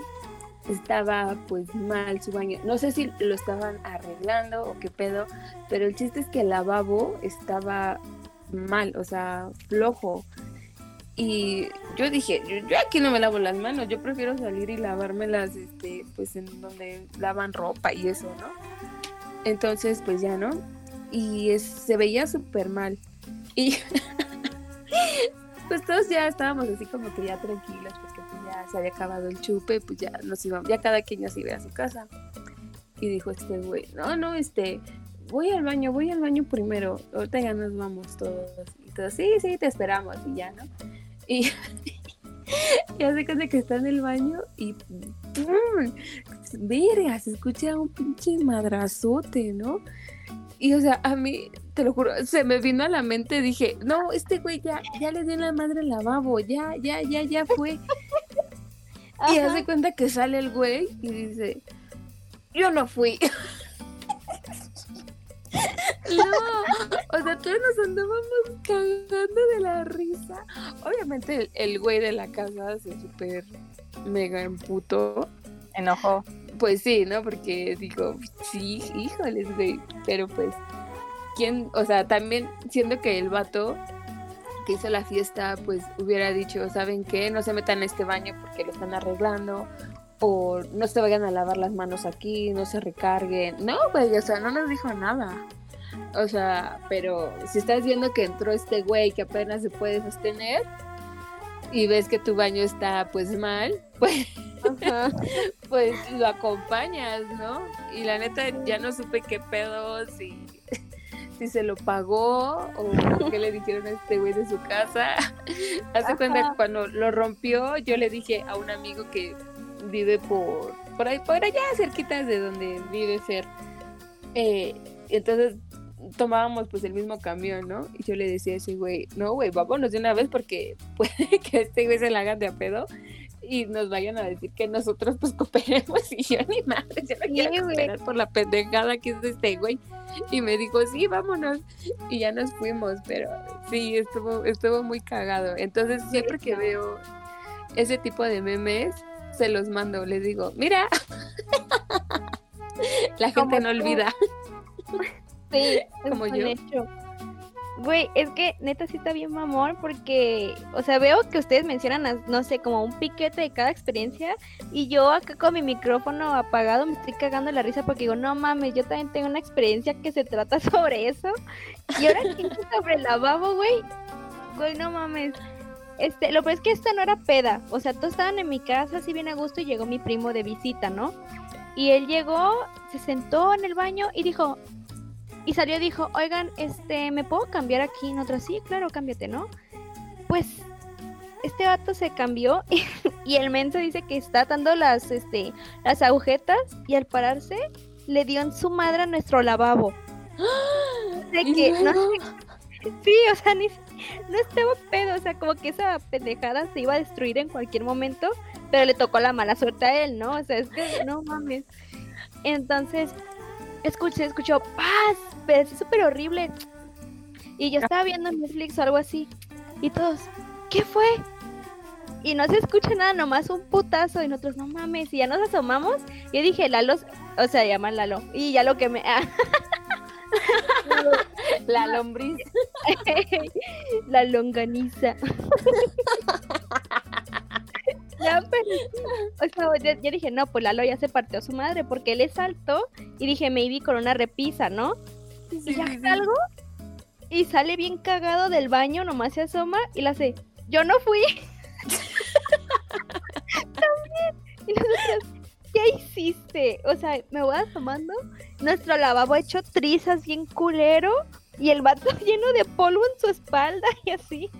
estaba pues mal su baño. No sé si lo estaban arreglando o qué pedo, pero el chiste es que el lavabo estaba mal, o sea, flojo. Y yo dije, yo, aquí no me lavo las manos, yo prefiero salir y lavármelas, este, pues en donde lavan ropa y eso, ¿no? Entonces, pues ya, ¿no? Y se veía súper mal. Y pues todos ya estábamos así como que ya tranquilos, porque pues ya se había acabado el chupe, pues ya nos íbamos, ya cada quien ya se iba a su casa. Y dijo este güey, no, no, este, voy al baño, voy al baño primero, ahorita ya nos vamos todos. Y todos, sí, sí, te esperamos, y ya, ¿no? Y ya se cuenta que está en el baño y ¡pum! Verga, se escucha un pinche madrazote, ¿no? Y o sea, a mí, te lo juro, se me vino a la mente, dije, no, este güey ya, ya le dio la madre el lavabo, ya, ya, ya, ya fue. y hace cuenta que sale el güey y dice, yo no fui. No, o sea, todos nos andábamos cagando de la risa. Obviamente el, güey de la casa se súper mega emputó. Enojó. Pues sí, ¿no? Porque digo, sí, híjoles, güey. Pero pues, ¿quién? O sea, también siendo que el vato que hizo la fiesta, pues hubiera dicho, ¿saben qué? No se metan en este baño porque lo están arreglando. O no se vayan a lavar las manos aquí, no se recarguen. No, güey, o sea, no nos dijo nada. O sea, pero si estás viendo que entró este güey que apenas se puede sostener y ves que tu baño está pues mal, pues, pues lo acompañas, ¿no? Y la neta ya no supe qué pedo, si, si se lo pagó o qué le dijeron a este güey de su casa. Hace cuenta que cuando lo rompió, yo le dije a un amigo que vive por, por ahí, por allá cerquita de donde vive Fer. Eh, entonces tomábamos pues el mismo camión, ¿no? Y yo le decía a ese güey, no, güey, vámonos de una vez porque puede que este güey se la haga de a pedo y nos vayan a decir que nosotros pues cooperemos y yo ni madre, yo no quiero cooperar por la pendejada que es este güey. Y me dijo, sí, vámonos. Y ya nos fuimos, pero sí, estuvo, estuvo muy cagado. Entonces siempre que veo ese tipo de memes, se los mando, les digo, mira, la gente no olvida. Sí, como yo. Güey, es que neta sí está bien mamón porque, o sea, veo que ustedes mencionan, no sé, como un piquete de cada experiencia y yo acá con mi micrófono apagado me estoy cagando la risa porque digo, no mames, yo también tengo una experiencia que se trata sobre eso y ahora que sobre el lavabo, güey, güey, no mames. Este, lo peor es que esta no era peda, o sea, todos estaban en mi casa así bien a gusto y llegó mi primo de visita, ¿no? Y él llegó, se sentó en el baño y dijo, y salió y dijo, oigan, este, ¿me puedo cambiar aquí en otra? Sí, claro, cámbiate, ¿no? Pues este vato se cambió y, el menso dice que está atando las, este, las agujetas y al pararse le dio en su madre a nuestro lavabo. De que, no sí, o sea, ni, no estaba pedo, o sea, como que esa pendejada se iba a destruir en cualquier momento, pero le tocó la mala suerte a él, ¿no? O sea, es que no mames. Entonces, escuché, escuchó paz, pero es súper horrible. Y yo estaba viendo Netflix o algo así. Y todos, ¿qué fue? Y no se escucha nada, nomás un putazo. Y nosotros, no mames. Y ya nos asomamos. Y yo dije, Lalo, o sea, llaman Lalo. Y ya lo que me. La lombriz. La longaniza. ya, pero, o sea, yo, dije, no, pues Lalo ya se partió a su madre porque él es alto y dije, maybe con una repisa, ¿no? Y ya salgo y sale bien cagado del baño, nomás se asoma y la hace, yo no fui. También. Y nosotros, ¿qué hiciste? O sea, me voy asomando, nuestro lavabo hecho trizas bien culero y el vato lleno de polvo en su espalda y así.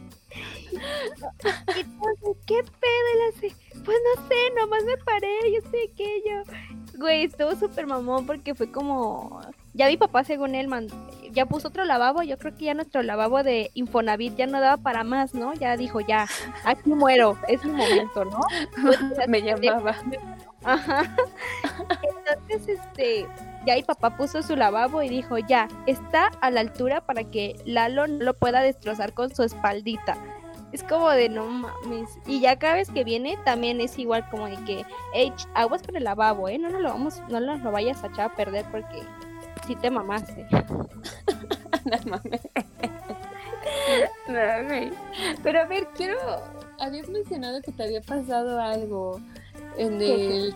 ¿qué pedo? pues no sé, nomás me paré, yo sé que yo. Güey, estuvo súper mamón porque fue como. Ya mi papá, según él, ya puso otro lavabo. Yo creo que ya nuestro lavabo de Infonavit ya no daba para más, ¿no? Ya dijo, ya, aquí muero, es mi momento, ¿no? me llamaba. Ajá. Entonces este, ya mi papá puso su lavabo y dijo, ya, está a la altura para que Lalo no lo pueda destrozar con su espaldita. Es como de no mames. Y ya cada vez que viene también es igual como de que, hey, aguas con el lavabo, eh, no lo vamos, no nos lo vayas a echar a perder porque sí te mamaste. No mames. No, güey. Pero a ver, quiero. Habías mencionado que te había pasado algo en ¿Qué, el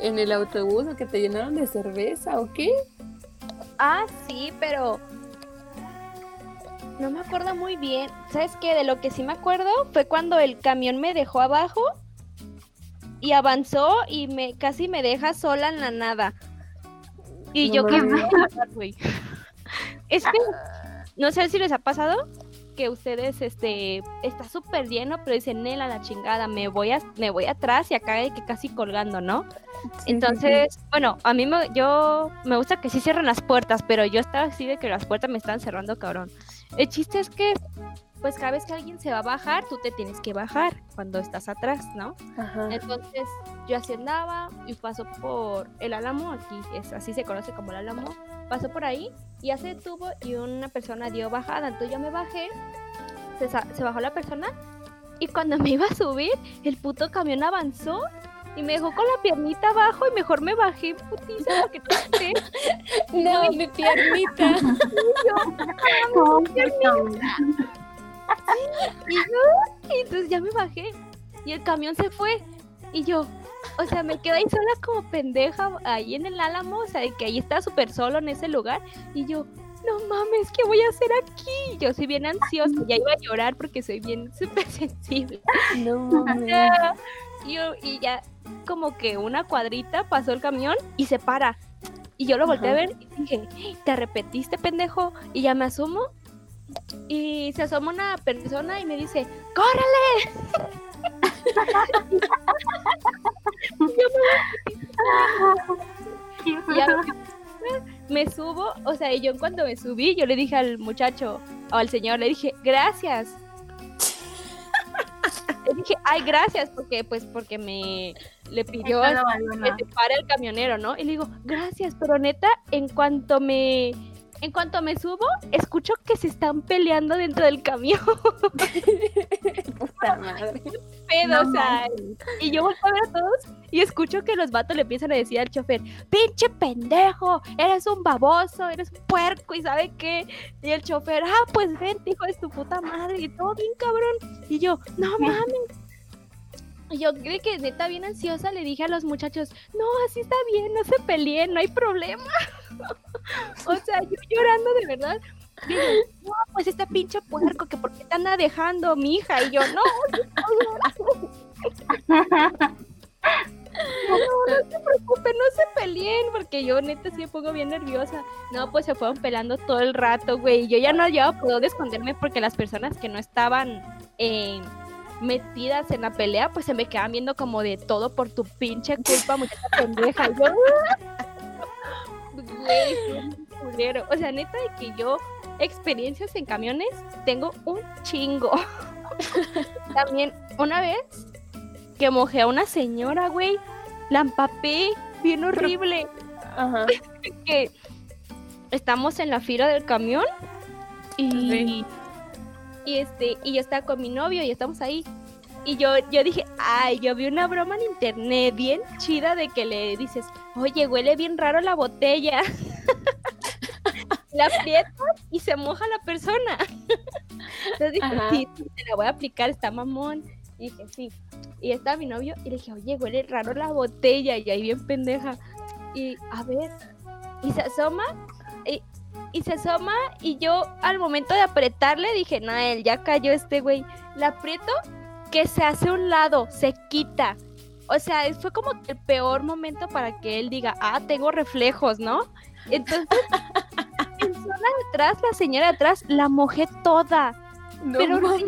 en el autobús o que te llenaron de cerveza o qué? Ah, sí, pero no me acuerdo muy bien. ¿Sabes qué? De lo que sí me acuerdo fue cuando el camión me dejó abajo y avanzó y me casi me deja sola en la nada. Y No yo qué mames. güey. Es que no sé si les ha pasado que ustedes este está súper lleno, pero dicen, "Nela la chingada, me voy a me voy atrás y acá de que casi colgando, ¿no?" Entonces, bueno, a mí me, yo me gusta que sí cierren las puertas, pero yo estaba así de que las puertas me estaban cerrando, cabrón. El chiste es que, pues cada vez que alguien se va a bajar, tú te tienes que bajar cuando estás atrás, ¿no? Ajá. Entonces, yo así andaba y pasó por el Álamo, aquí es así se conoce como el Álamo, pasó por ahí y ya se detuvo y una persona dio bajada, entonces yo me bajé, se, bajó la persona y cuando me iba a subir, el puto camión avanzó y me dejó con la piernita abajo y mejor me bajé putiza porque te No, mi piernita. Y yo, y entonces ya me bajé. Y el camión se fue. Y yo, o sea, me quedé ahí sola como pendeja ahí en el álamo. O sea, que ahí estaba súper solo en ese lugar. Y yo, no mames, ¿qué voy a hacer aquí? Yo soy bien ansiosa. Ya iba a llorar porque soy bien súper sensible. No mames. Yo, y ya como que una cuadrita pasó el camión y se para. Y yo lo volteé a ver y dije, ¿te arrepentiste, pendejo? Y ya me asomo. Y se asoma una persona y me dice, ¡córrele! Y ya me subo, o sea, y yo cuando me subí, yo le dije al muchacho o al señor, le dije, gracias. le dije, ay, gracias, porque pues porque me le pidió valió, que ¿no? se pare el camionero, ¿no? Y le digo, gracias, pero neta, en cuanto me en cuanto me subo, escucho que se están peleando dentro del camión. Puta madre. pedo, No o sea, y yo vuelvo a ver a todos y escucho que los vatos le empiezan a decir al chofer, pinche pendejo, eres un baboso, eres un puerco y sabe qué, y el chofer, ah, pues vente, hijo de tu puta madre, y todo bien cabrón, y yo, no mames. Yo creí que neta bien ansiosa le dije a los muchachos, no, así está bien, no se peleen, no hay problema. o sea, yo llorando de verdad. Digo, no, pues este pinche puerco, que por qué te anda dejando mi hija. Y yo, no, no, no se preocupen, no se peleen, porque yo neta sí me pongo bien nerviosa. No, pues se fueron pelando todo el rato, güey. y Yo ya no había podido esconderme porque las personas que no estaban eh, metidas en la pelea, pues se me quedaban viendo como de todo por tu pinche culpa, muchacha pendeja. Y yo, güey. O sea, neta de que yo experiencias en camiones tengo un chingo. También una vez que mojé a una señora, güey, la empapé bien horrible. Ajá. Que estamos en la fila del camión y. y este y yo estaba con mi novio y estamos ahí. Y yo, yo dije, ay, yo vi una broma en internet bien chida de que le dices, oye, huele bien raro la botella. la aprietas y se moja la persona. Entonces dije, Ajá. sí, te la voy a aplicar, está mamón. Y dije, sí. Y estaba mi novio y le dije, oye, huele raro la botella. Y ahí bien pendeja. Y a ver, y se asoma. Y, y se asoma y yo al momento de apretarle dije, no, él ya cayó este güey. La aprieto que se hace a un lado, se quita. O sea, fue como el peor momento para que él diga, ah, tengo reflejos, ¿no? Entonces, en zona de atrás, la señora de atrás, la mojé toda. No pero mames.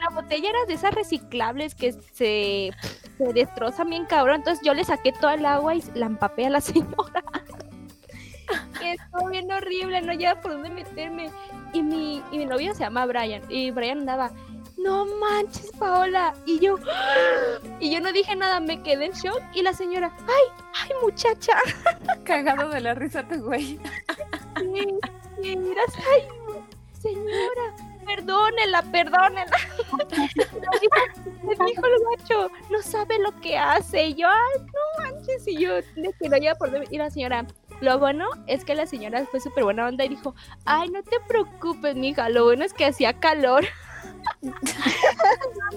la botella era de esas reciclables que se, se destrozan bien cabrón. Entonces yo le saqué todo el agua y la empapé a la señora. Que estuvo bien horrible, no lleva por dónde meterme. Y mi, y mi novio se llama Brian. Y Brian andaba, no manches, Paola. Y yo, y yo no dije nada, me quedé en shock. Y la señora, ay, ay, muchacha. Cagado de la risa tu güey. Sí, sí, miras, ay, señora, perdónela, perdónela. Me dijo, el guacho, no sabe lo que hace. Y yo, ay, no manches. Y yo, de que no iba por dónde. Y la señora, lo bueno es que la señora fue súper buena onda y dijo, ay, no te preocupes, mija, lo bueno es que hacía calor.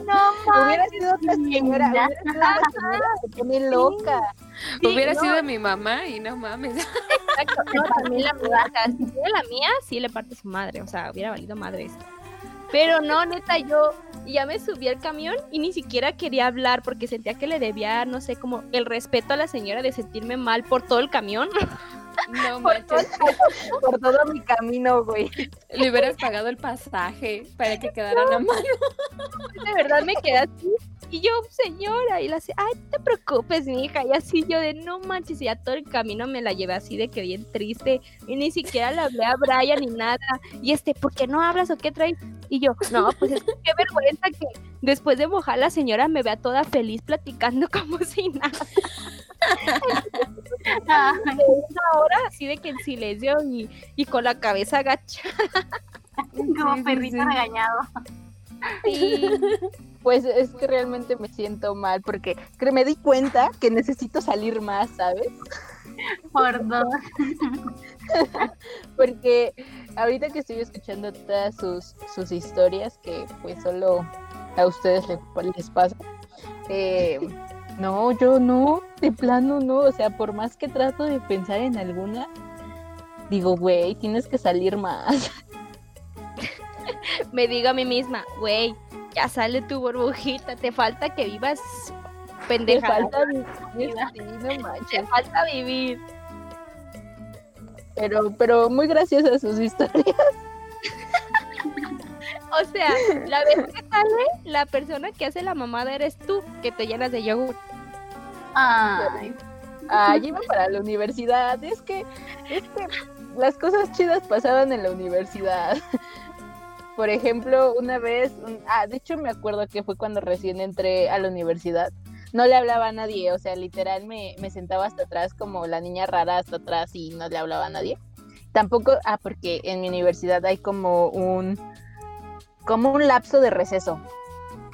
No, Hubiera sido otra señora, hubiera sido señora, pone loca. Sí, Hubiera no, sido mi mamá y no mames. Exacto, no, también la mía, o sea, si fuera la mía, sí le parte su madre, o sea, hubiera valido madre esto. Pero no, neta, yo ya me subí al camión y ni siquiera quería hablar porque sentía que le debía, no sé, como el respeto a la señora de sentirme mal por todo el camión. No manches. Por todo mi camino, güey. Le hubieras pagado el pasaje para que quedaran a mano. De verdad me quedé así. Y yo, señora, y la se, ay, no te preocupes, mi hija. Y así yo de, no manches, y ya todo el camino me la llevé así de que bien triste. Y ni siquiera le hablé a Brian ni nada. Y este, ¿por qué no hablas o qué traes? Y yo, no, pues es que qué vergüenza que después de mojar la señora me vea toda feliz platicando como si nada. Ah, De una hora así de que en silencio y, y con la cabeza agachada. como Sí, perrito sí. regañado. Pues es que realmente me siento mal porque me di cuenta que necesito salir más, ¿sabes? Por dos. Porque ahorita que estoy escuchando todas sus, sus historias que pues solo a ustedes le- les, pasa, eh, no, yo no, de plano no, o sea, por más que trato de pensar en alguna, digo, güey, tienes que salir más. me digo a mí misma, güey, ya sale tu burbujita, te falta que vivas Te pendeja. falta vivir, sí, no Te falta vivir. Pero, pero muy graciosas sus historias. O sea, la vez que sale, la persona que hace la mamada eres tú, que te llenas de yogur. Ay, Ah, yo iba para la universidad. Es que, es las cosas chidas pasaban en la universidad. Por ejemplo, una vez, un- ah, de hecho me acuerdo que fue cuando recién entré a la universidad. No le hablaba a nadie, o sea, literal me, me sentaba hasta atrás como la niña rara hasta atrás y no le hablaba a nadie. Tampoco, ah, porque en mi universidad hay como un, como un lapso de receso.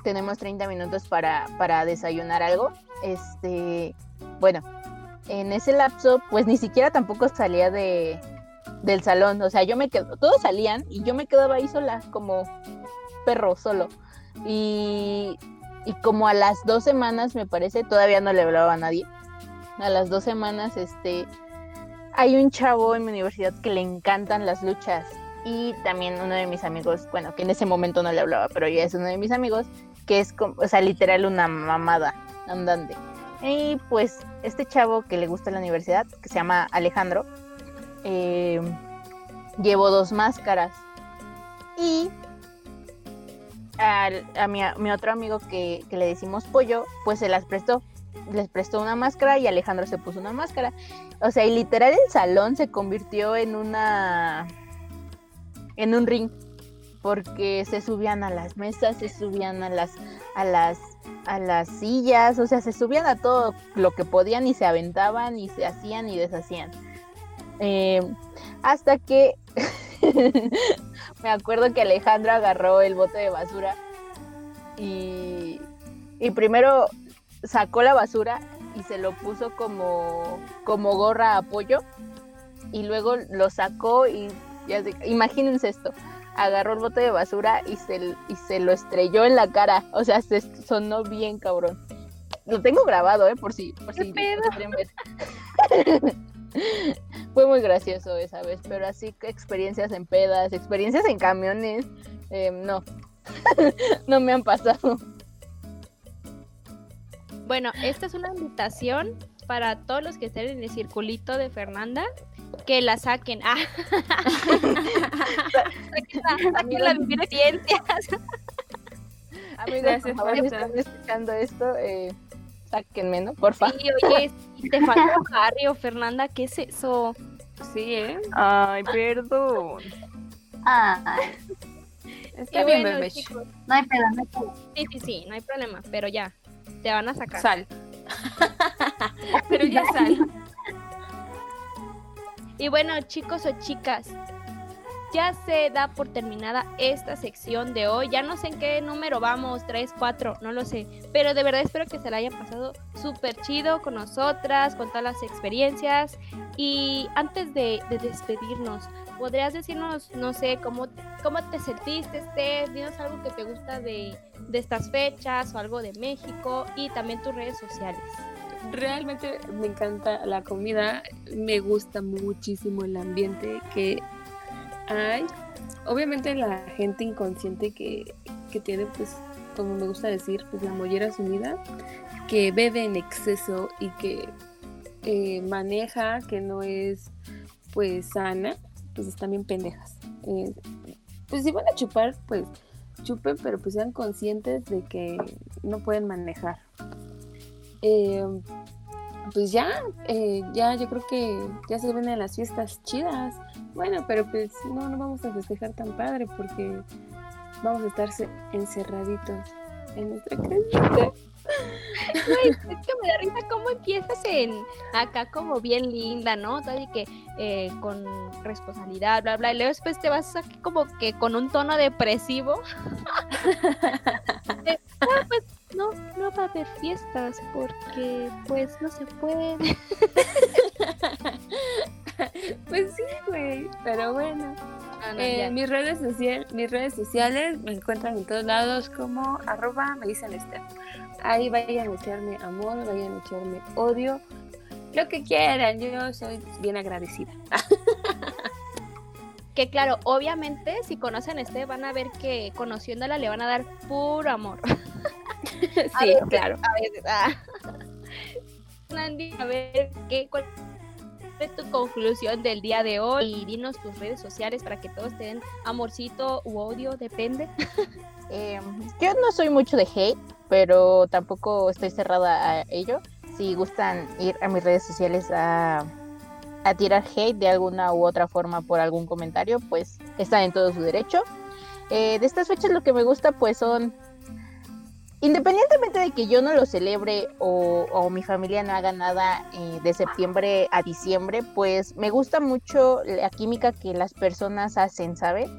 Tenemos 30 minutos para, para desayunar algo. Este, bueno, en ese lapso, pues ni siquiera tampoco salía de, del salón. O sea, yo me quedo, todos salían y yo me quedaba ahí sola, como perro solo. Y, y como a las dos semanas, me parece, todavía no le hablaba a nadie. A las dos semanas, este, hay un chavo en mi universidad que le encantan las luchas. Y también uno de mis amigos, bueno, que en ese momento no le hablaba, pero ya es uno de mis amigos, que es, como, o sea, literal una mamada andante. Y pues este chavo que le gusta la universidad, que se llama Alejandro, eh, llevó dos máscaras. Y al- a, mi, mi otro amigo que, que le decimos pollo, pues se las prestó. Les prestó una máscara y Alejandro se puso una máscara. O sea, y literal el salón se convirtió en una... en un ring. Porque se subían a las mesas, se subían a las, a las a las sillas, o sea, se subían a todo lo que podían y se aventaban y se hacían y deshacían. Eh, hasta que me acuerdo que Alejandro agarró el bote de basura y, y primero sacó la basura y se lo puso como, como gorra a apoyo y luego lo sacó y ya se- imagínense esto, agarró el bote de basura y se, y se lo estrelló en la cara. O sea, se sonó bien cabrón. Lo tengo grabado, ¿eh? Por si, por ¿Qué si pedo? Fue muy gracioso esa vez, pero así que experiencias en pedas, experiencias en camiones, eh, no. no me han pasado. Bueno, esta es una invitación para todos los que estén en el circulito de Fernanda, que la saquen. Ah. Sáquenla, sáquenla a vivir experiencias. Por favor, están escuchando esto, eh, sáquenme, ¿no? Porfa. Sí, oye, si te falta Harry o Fernanda, ¿qué es eso? Sí, ¿eh? Ay, perdón. ay. Está Y bien, bueno, bebé. chicos, No hay pedo. sí, sí, sí, no hay problema, pero ya, te van a sacar. Sal. Pero ya sal. Y bueno, chicos o chicas, ya se da por terminada esta sección de hoy. Ya no sé en qué número vamos, 3, 4, no lo sé. Pero de verdad espero que se la hayan pasado súper chido con nosotras, con todas las experiencias. Y antes de, de despedirnos, ¿podrías decirnos, no sé, cómo, cómo te sentiste, Steph? Dinos algo que te gusta de, de estas fechas o algo de México y también tus redes sociales. Realmente me encanta la comida, me gusta muchísimo el ambiente que hay. Obviamente la gente inconsciente que, que tiene, pues, como me gusta decir, pues la mollera sumida, que bebe en exceso y que eh, maneja, que no es, pues, sana, pues están bien pendejas. Eh, pues si van a chupar, pues chupen, pero pues sean conscientes de que no pueden manejar. Eh, pues ya, eh, ya yo creo que ya se vienen las fiestas chidas. Bueno, pero pues no, no vamos a festejar tan padre porque vamos a estar ce- encerraditos en nuestra casa. Ay, es que me da risa cómo empiezas en acá como bien linda, ¿no? Que eh, con responsabilidad, bla, bla, y luego después te vas aquí como que con un tono depresivo. De, "Ah, pues no, no va a haber fiestas porque pues no se puede. Pues sí, güey, pero bueno. No, no, Eh, mis, redes social, mis redes sociales me encuentran en todos lados como arroba me dicen Esther. Ahí vayan a echarme amor, vayan a echarme odio, lo que quieran, yo soy bien agradecida. Que claro, obviamente si conocen a este van a ver que conociéndola le van a dar puro amor. Sí, claro. A veces. ah. A ver qué cuál es tu conclusión del día de hoy y dinos tus redes sociales para que todos te den amorcito u odio, depende. Eh, yo no soy mucho de hate, pero tampoco estoy cerrada a ello. Si gustan ir a mis redes sociales a, a tirar hate de alguna u otra forma por algún comentario, pues están en todo su derecho. Eh, de estas fechas lo que me gusta pues son, independientemente de que yo no lo celebre o, mi familia no haga nada eh, de septiembre a diciembre, pues me gusta mucho la química que las personas hacen, ¿sabe?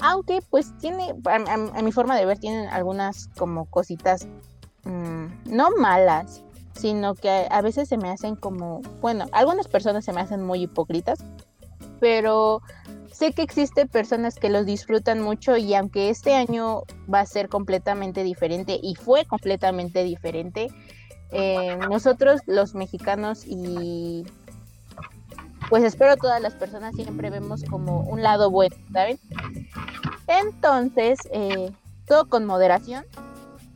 Aunque pues tiene, a, mi forma de ver, tienen algunas como cositas mm, no malas, sino que a veces se me hacen como, bueno, algunas personas se me hacen muy hipócritas, pero sé que existen personas que los disfrutan mucho y aunque este año va a ser completamente diferente y fue completamente diferente, eh, nosotros los mexicanos y pues espero todas las personas siempre vemos como un lado bueno, ¿saben? Entonces, eh, todo con moderación,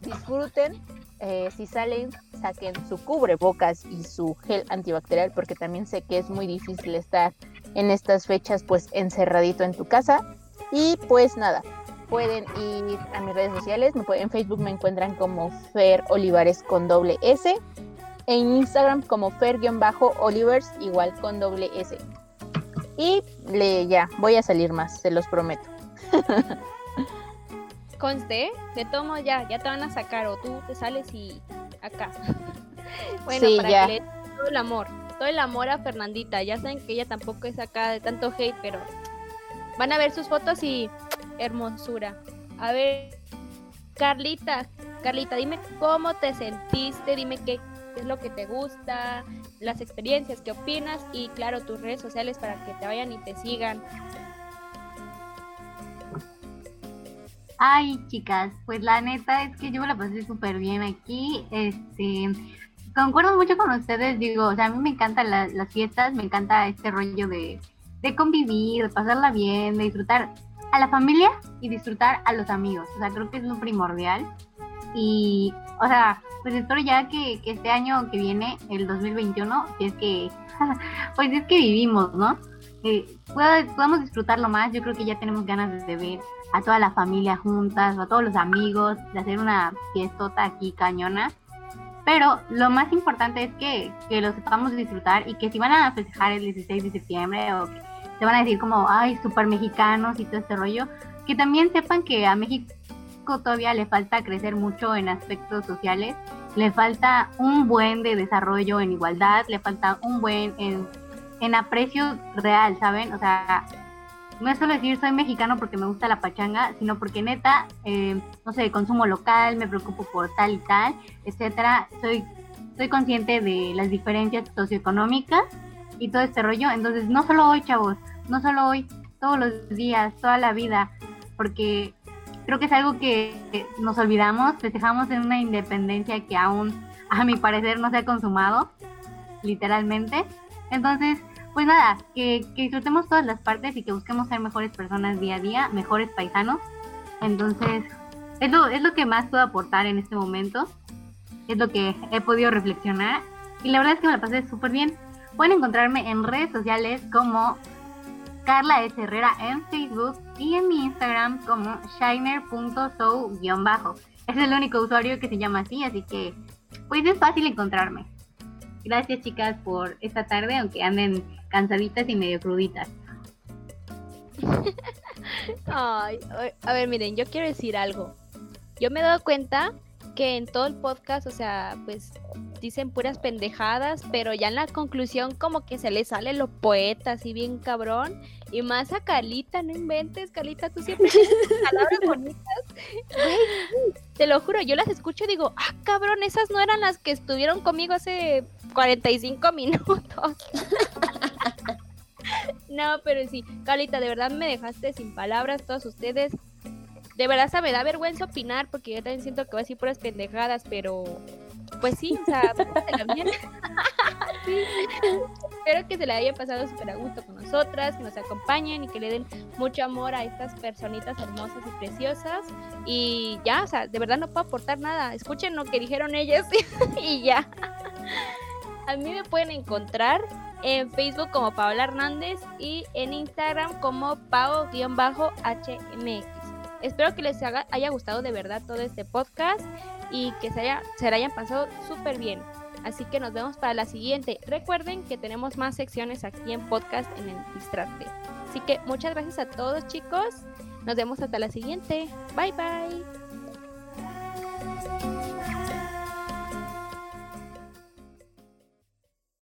disfruten, eh, si salen, saquen su cubrebocas y su gel antibacterial, porque también sé que es muy difícil estar en estas fechas pues encerradito en tu casa. Y pues nada, pueden ir a mis redes sociales, me pueden- en Facebook me encuentran como Fer Olivares con doble S, en Instagram como Fer-Olivers igual con doble S. Y le, ya, voy a salir más, se los prometo. Conste, de todo modo ya, ya te van a sacar o tú te sales y acá. bueno, Sí, para ya. que le todo el amor, el amor a Fernandita. Ya saben que ella tampoco es acá de tanto hate, pero van a ver sus fotos y hermosura. A ver, Carlita, Carlita, dime cómo te sentiste, dime qué es lo que te gusta, las experiencias, qué opinas y claro, tus redes sociales para que te vayan y te sigan. Ay, chicas, pues la neta es que yo me la pasé súper bien aquí. Este, concuerdo mucho con ustedes, digo, o sea, a mí me encantan la- las fiestas, me encanta este rollo de, de convivir, de pasarla bien, de disfrutar a la familia y disfrutar a los amigos. O sea, creo que es lo primordial. Y, o sea, pues espero ya que, que este año que viene, el 2021, si es que, pues es que vivimos, ¿no? Eh, podamos disfrutarlo más. Yo creo que ya tenemos ganas de ver a toda la familia juntas, a todos los amigos, de hacer una fiestota aquí cañona. Pero lo más importante es que, que lo sepamos disfrutar y que si van a festejar el 16 de septiembre o se van a decir como, ay, super mexicanos y todo este rollo, que también sepan que a México todavía le falta crecer mucho en aspectos sociales, le falta un buen de desarrollo en igualdad, le falta un buen en, en aprecio real, ¿saben? O sea, no es solo decir soy mexicano porque me gusta la pachanga, sino porque neta, eh, no sé, consumo local, me preocupo por tal y tal, etcétera. Soy, soy consciente de las diferencias socioeconómicas y todo este rollo. Entonces, no solo hoy, chavos, no solo hoy, todos los días, toda la vida, porque creo que es algo que nos olvidamos, festejamos en una independencia que aún, a mi parecer, no se ha consumado, literalmente. Entonces, pues nada, que, disfrutemos todas las partes y que busquemos ser mejores personas día a día, mejores paisanos. Entonces, es lo, es lo que más puedo aportar en este momento, es lo que he podido reflexionar y la verdad es que me la pasé súper bien. Pueden encontrarme en redes sociales como Carla S. Herrera en Facebook y en mi Instagram como shiner.show-bajo. Es el único usuario que se llama así, así que pues es fácil encontrarme. Gracias chicas por esta tarde, aunque anden cansaditas y medio cruditas. Ay, a ver, miren, yo quiero decir algo. Yo me he dado cuenta que en todo el podcast, o sea, pues dicen puras pendejadas, pero ya en la conclusión como que se le sale lo poeta, así bien cabrón. Y más a Calita, no inventes, Calita, tú siempre tienes palabras bonitas. te lo juro, yo las escucho y digo, ah, cabrón, esas no eran las que estuvieron conmigo hace 45 minutos. no, pero sí, Calita, de verdad me dejaste sin palabras, todos ustedes de verdad se me da vergüenza opinar porque yo también siento que voy a decir puras pendejadas, pero pues sí, o sea, bien. Espero que se le haya pasado súper a gusto con nosotras, que nos acompañen y que le den mucho amor a estas personitas hermosas y preciosas. Y ya, o sea, de verdad no puedo aportar nada. Escuchen lo que dijeron ellas y ya. A mí me pueden encontrar en Facebook como Paola Hernández y en Instagram como pao-hmx. Espero que les haya gustado de verdad todo este podcast y que se, haya, hayan pasado súper bien. Así que nos vemos para la siguiente. Recuerden que tenemos más secciones aquí en podcast en el Distracte. Así que muchas gracias a todos chicos. Nos vemos hasta la siguiente. Bye bye.